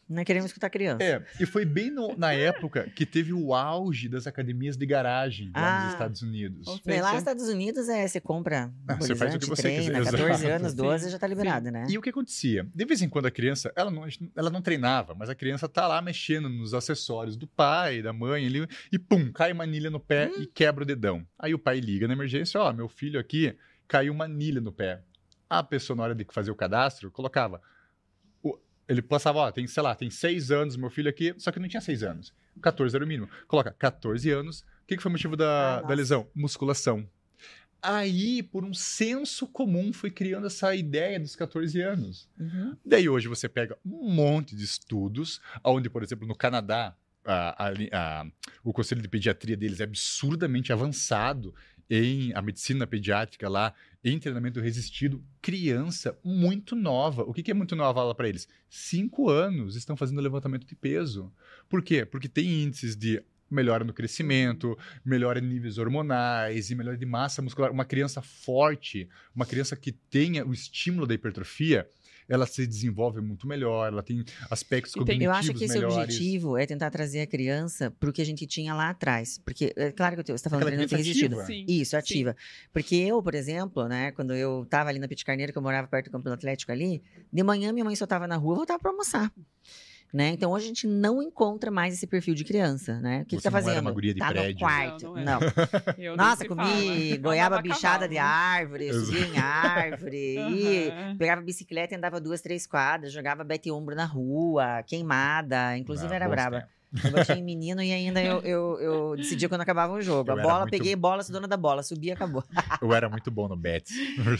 B: Não queremos escutar criança.
C: É, e foi bem no- na época que teve o auge das academias de garagem lá
B: Ah.
C: nos Estados Unidos.
B: Bem, lá nos Estados Unidos é você compra
C: Ah, você faz o que você
B: treina,
C: quiser,
B: 14
C: exato.
B: anos, 12
A: Sim,
B: já tá liberado, né?
C: E o que acontecia? De vez em quando a criança, ela não, ela não treinava, mas a criança tá lá mexendo nos acessórios do pai, da mãe ali, e pum, cai uma anilha no pé
B: Hum.
C: e quebra o dedão. Aí o pai liga na emergência, ó, meu filho aqui caiu uma anilha no pé. A pessoa, na hora de fazer o cadastro, colocava. o- ele passava, ó, tem, sei lá, tem seis anos, meu filho aqui, só que não tinha seis anos. 14 era o mínimo. Coloca 14 anos. O que, que foi o motivo da,
B: Ah,
C: da lesão? Musculação. Aí, por um senso comum, foi criando essa ideia dos 14 anos.
B: Uhum.
C: Daí hoje você pega um monte de estudos, onde, por exemplo, no Canadá, a- a a- o conselho de pediatria deles é absurdamente avançado em a medicina pediátrica lá, em treinamento resistido, criança muito nova. O que, que é muito nova lá para eles? Cinco anos estão fazendo levantamento de peso. Por quê? Porque tem índices de melhora no crescimento, melhora em níveis hormonais e melhora de massa muscular. Uma criança forte, uma criança que tenha o estímulo da hipertrofia, ela se desenvolve muito melhor, ela tem aspectos
A: tem-
C: cognitivos
B: Eu acho que esse
C: melhores.
B: objetivo é tentar trazer a criança para o que a gente tinha lá atrás. Porque, é claro que eu- você está falando treinamento
C: criança
B: resistido.
C: ativa.
A: Sim.
B: Isso, ativa. Porque eu, por exemplo, né, quando eu tava ali na Pit Carneiro, que eu morava perto do Campo Atlético ali, de manhã minha mãe só tava na rua, eu voltava para almoçar. Né? Então hoje a gente não encontra mais esse perfil de criança, né? O que, que
C: Você
B: tá
C: não era
B: fazendo?
C: uma guria de
B: tá
C: prédio.
B: no quarto.
A: Não, não
B: Não. Nossa, comi
A: fala.
B: goiaba bichada de árvore, subia em árvore, e
A: Aham.
B: pegava bicicleta e andava duas, três quadras, jogava bete ombro na rua, queimada, inclusive
C: Ah,
B: era
C: bons
B: braba.
C: Tempos.
B: Eu em menino e ainda eu, eu, eu decidia quando acabava o jogo.
C: Eu
B: a bola,
C: muito-
B: peguei bola, sou dona da bola, subi e acabou.
C: Eu era muito bom no Bets.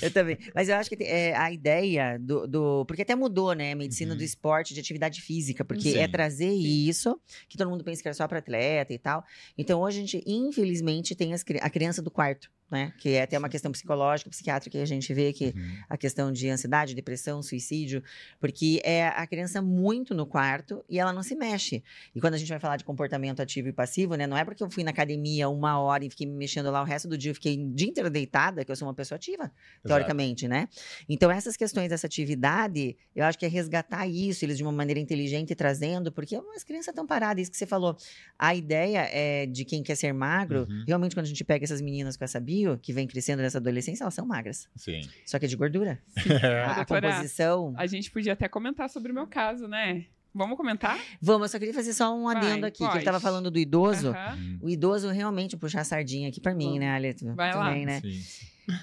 B: Eu também. Mas eu acho que é, a ideia do, do- Porque até mudou, né? A medicina
C: Uhum.
B: do esporte de atividade física. Porque
C: Sim.
B: é trazer isso, que todo mundo pensa que era só para atleta e tal. Então hoje a gente, infelizmente, tem as a criança do quarto, né? Que é até uma questão psicológica, psiquiátrica que a gente vê que
C: Uhum.
B: a questão de ansiedade, depressão, suicídio, porque é a criança muito no quarto e ela não se mexe. E quando a gente vai falar de comportamento ativo e passivo, né, não é porque eu fui na academia uma hora e fiquei me mexendo lá o resto do dia, eu fiquei o dia inteiro deitada, que eu sou uma pessoa ativa, teoricamente, né? Então essas questões dessa atividade, eu acho que é resgatar isso, eles de uma maneira inteligente trazendo, porque as crianças estão paradas, isso que você falou. A ideia é de quem quer ser magro,
C: Uhum.
B: realmente quando a gente pega essas meninas com essa bio, meio, que vem crescendo nessa adolescência, elas são magras.
C: Sim.
B: Só que é de gordura.
C: É.
B: A, a
A: Doutora,
B: composição.
A: A gente podia até comentar sobre o meu caso, né? Vamos comentar?
B: Vamos, eu só queria fazer só um
A: Vai,
B: adendo aqui, que ele
A: pode.
B: estava falando do idoso.
A: Aham.
C: Hum,
B: O idoso realmente puxar a sardinha aqui pra mim,
A: Vamos.
B: né, Aleto?
A: Vai lá.
B: Também, né?
C: Sim.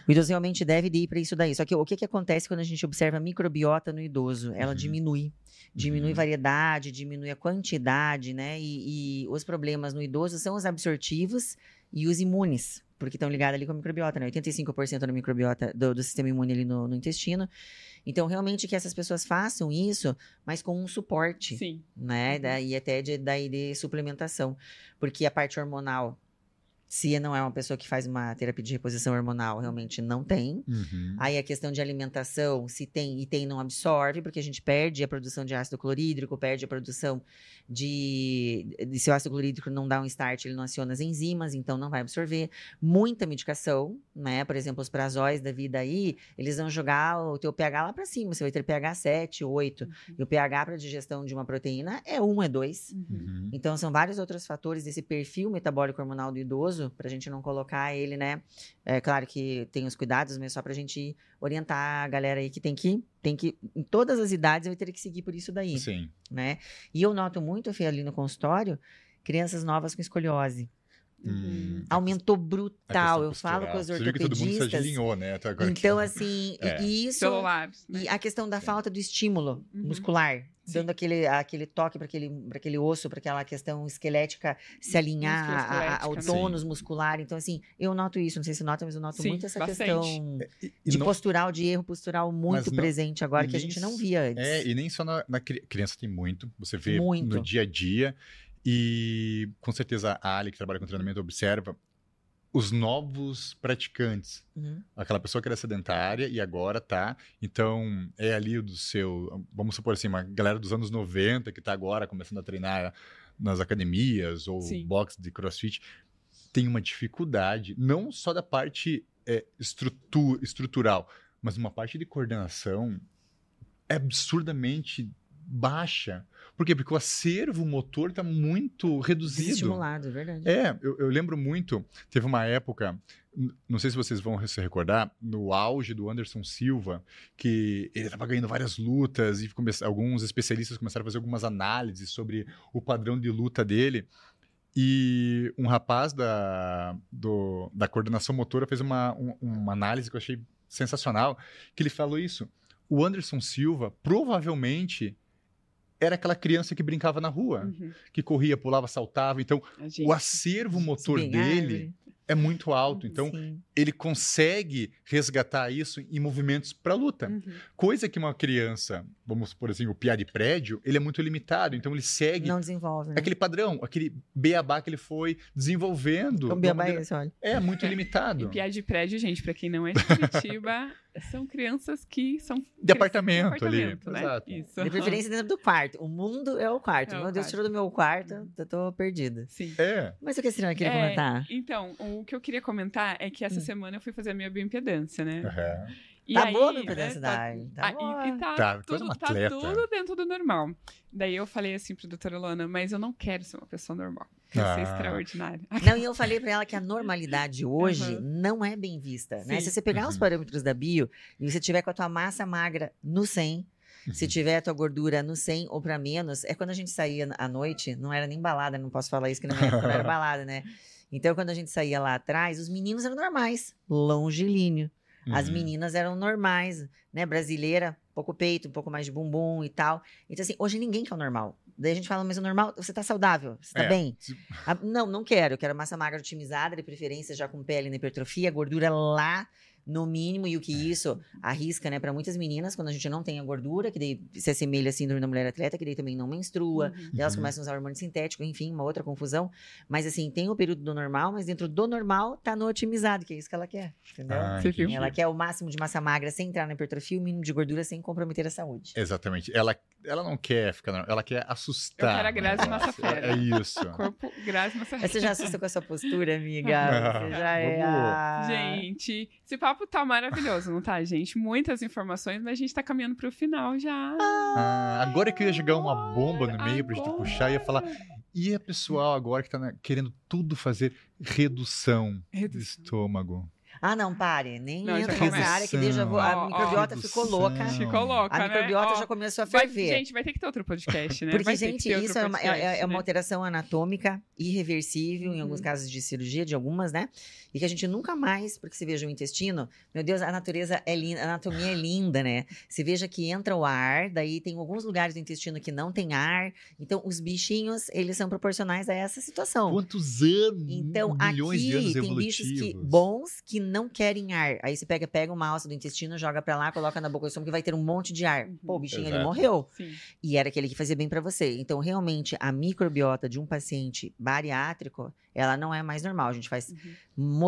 B: O idoso realmente deve de ir para isso daí. Só que o que, que acontece quando a gente observa a microbiota no idoso? Ela
C: Uhum.
B: diminui. Diminui
C: Uhum.
B: variedade, diminui a quantidade, né? E, e os problemas no idoso são os absortivos e os imunes, porque estão ligados ali com a microbiota, né? 85% da microbiota do, do sistema imune ali no, no intestino. Então, realmente que essas pessoas façam isso, mas com um suporte
A: Sim.
B: né?
A: Uhum.
B: Daí até de, daí de suplementação. Porque a parte hormonal, se não é uma pessoa que faz uma terapia de reposição hormonal, realmente não tem.
C: Uhum.
B: Aí a questão de alimentação, se tem e tem, não absorve, porque a gente perde a produção de ácido clorídrico, perde a produção de. de se o ácido clorídrico não dá um start, ele não aciona as enzimas, então não vai absorver. Muita medicação, né? Por exemplo, os prazóis da vida aí, eles vão jogar o teu pH lá pra cima. Você vai ter pH 7, 8. E o pH para digestão de uma proteína é 1, é 2.
A: Uhum.
C: Uhum.
B: Então, são vários outros fatores desse perfil metabólico hormonal do idoso, para a gente não colocar ele, né? É claro que tem os cuidados, mas só para a gente orientar a galera aí que tem que, tem que, em todas as idades, vai ter que seguir por isso daí,
C: Sim.
B: né? E eu noto muito, Fê, ali no consultório, crianças novas com escoliose.
C: Hum.
B: Aumentou
C: A
B: brutal. Eu falo com os
C: Você viu que todo mundo se
B: ortopedistas.
C: alinhou, né? Até agora
B: Então, assim, e-
C: É.
B: e isso.
A: Celulares. Né?
B: E a questão da falta do estímulo
A: Uhum.
B: muscular,
A: Sim.
B: dando aquele, aquele toque para aquele, pra aquele osso, para aquela questão esquelética se alinhar a- a- ao
C: né?
B: tônus muscular. Então, assim, eu noto isso, não sei se nota, mas eu noto
A: Sim,
B: muito essa
A: bastante.
B: questão
C: E- e
B: de
C: não-
B: postural, de erro postural muito
C: não-
B: presente agora,
C: e
B: que a gente não via antes.
C: É, e nem só na, na cri- criança tem muito, você vê
B: Muito.
C: no dia a dia. E com certeza a Ali, que trabalha com treinamento, observa os novos praticantes.
B: Uhum.
C: Aquela pessoa que era sedentária e agora tá. Então, é ali o do seu. Vamos supor assim, uma galera dos anos 90 que tá agora começando a treinar nas academias ou
A: Sim.
C: box de crossfit. Tem uma dificuldade, não só da parte é, estrutu- estrutural, mas uma parte de coordenação absurdamente baixa. Por quê? Porque o acervo motor está muito reduzido.
B: Desestimulado, é verdade.
C: É, eu, eu lembro muito, teve uma época, não sei se vocês vão se recordar, no auge do Anderson Silva, que ele estava ganhando várias lutas e come- alguns especialistas começaram a fazer algumas análises sobre o padrão de luta dele. E um rapaz da, do- da coordenação motora fez uma, um- uma análise que eu achei sensacional, que ele falou isso. O Anderson Silva provavelmente era aquela criança que brincava na rua,
A: Uhum.
C: que corria, pulava, saltava. Então,
A: gente-
C: o acervo motor dele. É muito alto. Então,
B: Sim.
C: ele consegue resgatar isso em movimentos para luta.
A: Uhum.
C: Coisa que uma criança, vamos supor assim, o piar de prédio, ele é muito limitado. Então, ele segue
B: Não desenvolve, né?
C: aquele padrão, aquele beabá que ele foi desenvolvendo. Uma
B: Biabá é
C: maneira-
B: esse, olha.
C: É muito
A: E
C: limitado.
A: piar de prédio, gente, pra quem não é de Curitiba, são crianças que são.
C: De apartamento,
A: de
C: ali.
A: apartamento, né?
C: Exato.
A: Isso.
B: De preferência dentro do quarto. O mundo é o quarto.
A: É o
B: meu Deus, tirou do meu quarto, eu tô perdida.
A: Sim.
C: É.
B: Mas o que a senhora queria
A: É,
B: comentar?
A: Então, o que eu queria comentar é que essa
B: Hum.
A: semana eu fui fazer a minha bioimpedância, né?
C: Aham.
A: E
B: tá
A: aí,
B: boa a minha
A: né, tá-
B: da Tá boa.
A: e, e tá,
C: Tá, tu
A: tudo, tá tudo dentro do normal. Daí eu falei assim pra doutora Luana, mas eu não quero ser uma pessoa normal. Quero ser
C: Ah.
A: extraordinária.
B: Não, e eu falei pra ela que a normalidade hoje
A: Aham.
B: não é bem vista, né?
A: Sim.
B: Se você pegar os
C: Uhum.
B: parâmetros da bio e você tiver com a tua massa magra no 100, se
C: Uhum.
B: tiver a tua gordura no 100 ou pra menos, é quando a gente saía à noite, não era nem balada, não posso falar isso que não, é, não era balada, né? Então, quando a gente saía lá atrás, os meninos eram normais, longilíneo. As
C: Uhum.
B: meninas eram normais, né? Brasileira, pouco peito, um pouco mais de bumbum e tal. Então, assim, hoje ninguém quer o normal. Daí a gente fala, mas o normal, você tá saudável, você tá
C: É,
B: bem? Ah, não, não quero. Eu quero massa magra otimizada, de preferência já com pele na hipertrofia, gordura lá no mínimo, e o que isso arrisca, né, para muitas meninas, quando a gente não tem a gordura, que daí se assemelha à síndrome da mulher atleta, que daí também não menstrua,
A: Uhum.
B: daí elas
C: Uhum.
B: começam a usar hormônio sintético, enfim, uma outra confusão. Mas assim, tem o período do normal, mas dentro do normal tá no otimizado, que é isso que ela quer, entendeu?
C: Ah.
B: Ela quer o máximo de massa magra sem entrar na hipertrofia, o mínimo de gordura sem comprometer a saúde.
C: Exatamente. Ela, ela não quer ficar. normal, Ela quer assustar.
A: Eu quero a Grazi
C: o
A: Massa. Fera.
C: É isso.
A: Corpo, graça, massa
B: Mas Você já assusta com a sua postura, amiga? Você já é. a-
A: Gente, esse papo tá maravilhoso, não tá, gente? Muitas informações, mas a gente tá caminhando pro final já.
C: Ah, agora que eu ia jogar uma bomba no meio pra gente
A: Agora.
C: puxar e ia falar. E a pessoal agora que tá querendo tudo fazer redução, de
A: Redução.
C: estômago?
B: Ah, não, pare. Nem
A: Não,
B: entra nessa
C: começa.
B: área que deixa, a microbiota
C: ó.
B: ficou louca.
A: Ficou louca,
B: A
A: né?
B: microbiota
A: Ó,
B: já começou a
A: vai-
B: ferver.
A: Gente, vai ter que ter outro podcast, né?
B: Porque,
A: Vai
B: gente, isso é uma, é-
A: podcast,
B: é uma
A: né?
B: alteração anatômica irreversível, em alguns
A: Uhum.
B: casos de cirurgia, de algumas, né? E que a gente nunca mais, porque se veja o intestino, meu Deus, a natureza é linda, a anatomia é linda, né? Se veja que entra o ar, daí tem alguns lugares do intestino que não tem ar. Então, os bichinhos, eles são proporcionais a essa situação.
C: Quantos anos?
B: Então,
C: milhões
B: aqui
C: de anos
B: tem bichos que, bons que não querem ar. Aí você pega, pega uma alça do intestino, joga pra lá, coloca na boca do estômago que vai ter um monte de ar. Pô, o bichinho ele
C: Exato.
B: morreu.
A: Sim.
B: E era aquele que fazia bem pra você. Então, realmente, a microbiota de um paciente bariátrico, ela não é mais normal. A gente faz
A: Uhum.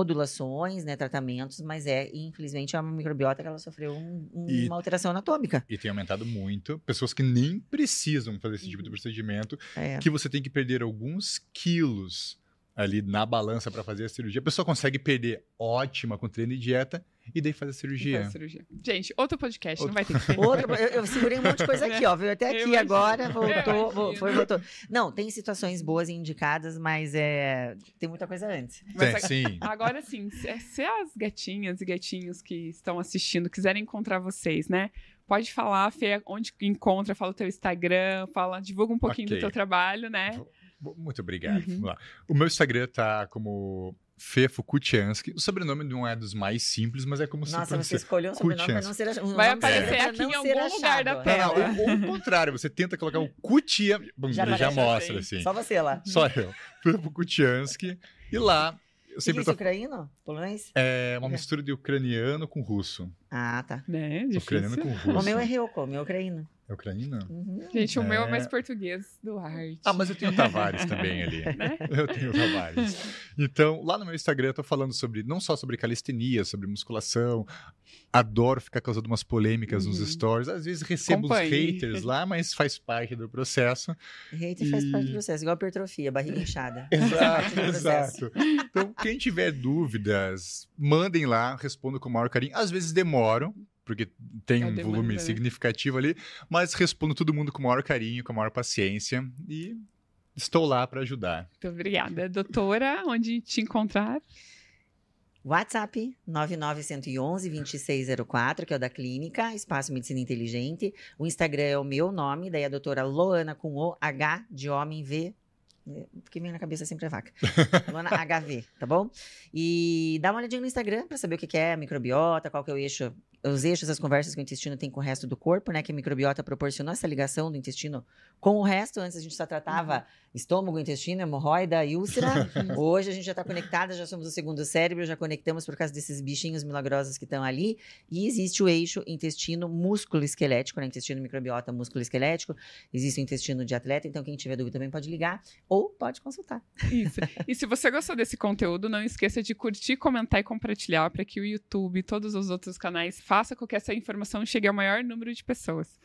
B: modulações, né, tratamentos, mas é, infelizmente, é uma microbiota que ela sofreu um- um-
C: E-
B: uma alteração anatômica.
C: E tem aumentado muito. Pessoas que nem precisam fazer esse tipo de
A: Uhum.
C: procedimento,
B: É.
C: que você tem que perder alguns quilos ali na balança para fazer a cirurgia. A pessoa consegue perder ótima com treino e dieta e daí faz a
A: Faz
C: cirurgia.
A: cirurgia. Gente, outro podcast, não
C: Outro-
A: vai ter que ter.
B: Outra, eu, eu segurei um monte de coisa aqui, ó. Veio até aqui agora, voltou, vo-
A: imagino.
B: foi, voltou. Não, tem situações boas e indicadas, mas é, tem muita coisa antes.
A: Mas
C: Tem, sim.
A: Agora sim, se, se as gatinhas e gatinhos que estão assistindo quiserem encontrar vocês, né? Pode falar, Fê, onde encontra, fala o teu Instagram, fala, divulga um pouquinho
C: Ok.
A: do teu trabalho, né?
C: Muito obrigado.
A: Uhum.
C: Vamos lá. O meu Instagram tá como Fefo Kutiansky. O sobrenome não é dos mais simples, mas é como se
B: Nossa, você escolheu um sobrenome para não ser achado. Um
A: Vai aparecer
B: pra
A: aqui em algum lugar da
B: achado.
C: É,
A: tela.
C: ou, ou o contrário, você tenta colocar o Kutia, bom,
B: Já
C: já,
B: aparece
C: mostra,
A: assim.
B: Só você lá.
C: Só eu. Fefo Kutiansky. E lá, eu
B: Você
C: sempre
B: disse
C: tô...
B: ucraniano? Polonês?
C: É uma mistura de ucraniano com russo.
B: Ah, tá.
C: Ucraniano
A: Difícil.
C: com russo.
B: O meu é Ryoko, o meu é ucraniano.
C: É ucraniano?
B: Uhum.
A: Gente, o meu é
C: É.
A: mais português do arte.
C: Ah, mas eu tenho o Tavares também ali.
A: Né?
C: Eu tenho o Tavares. Então, lá no meu Instagram eu tô falando sobre não só sobre calistenia, sobre musculação. Adoro ficar causando umas polêmicas nos
A: Uhum.
C: stories. Às vezes recebo uns
A: Acompanhe.
C: haters lá, mas faz parte do processo.
B: Hater faz parte do
C: E-
B: processo, igual hipertrofia, barriga inchada.
C: Exato, exato. Então, quem tiver dúvidas, mandem lá, respondo com o maior carinho. Às vezes demoram, porque tem
A: É
C: um volume significativo ali, mas respondo todo mundo com o maior carinho, com a maior paciência e estou lá para ajudar.
A: Muito obrigada. Doutora, onde te encontrar?
B: WhatsApp 99111-2604, que é o da clínica, Espaço Medicina Inteligente. O Instagram é o meu nome, daí a doutora Loana com o H de homem V. É, Porque minha cabeça sempre é vaca. Loana HV, tá bom? E dá uma olhadinha no Instagram pra saber o que que é a microbiota, qual que é o eixo, os eixos, as conversas que o intestino tem com o resto do corpo, né? Que a microbiota proporcionou essa ligação do intestino com o resto. Antes a gente só tratava estômago, intestino, hemorroida e úlcera. Hoje a gente já está conectada, já somos o segundo cérebro, já conectamos por causa desses bichinhos milagrosos que estão ali. E existe o eixo intestino músculo esquelético, né? Intestino microbiota músculo esquelético. Existe o intestino de atleta, então quem tiver dúvida também pode ligar ou pode consultar.
A: Isso. E se você gostou desse conteúdo, não esqueça de curtir, comentar e compartilhar para que o YouTube e todos os outros canais façam com que essa informação chegue ao maior número de pessoas.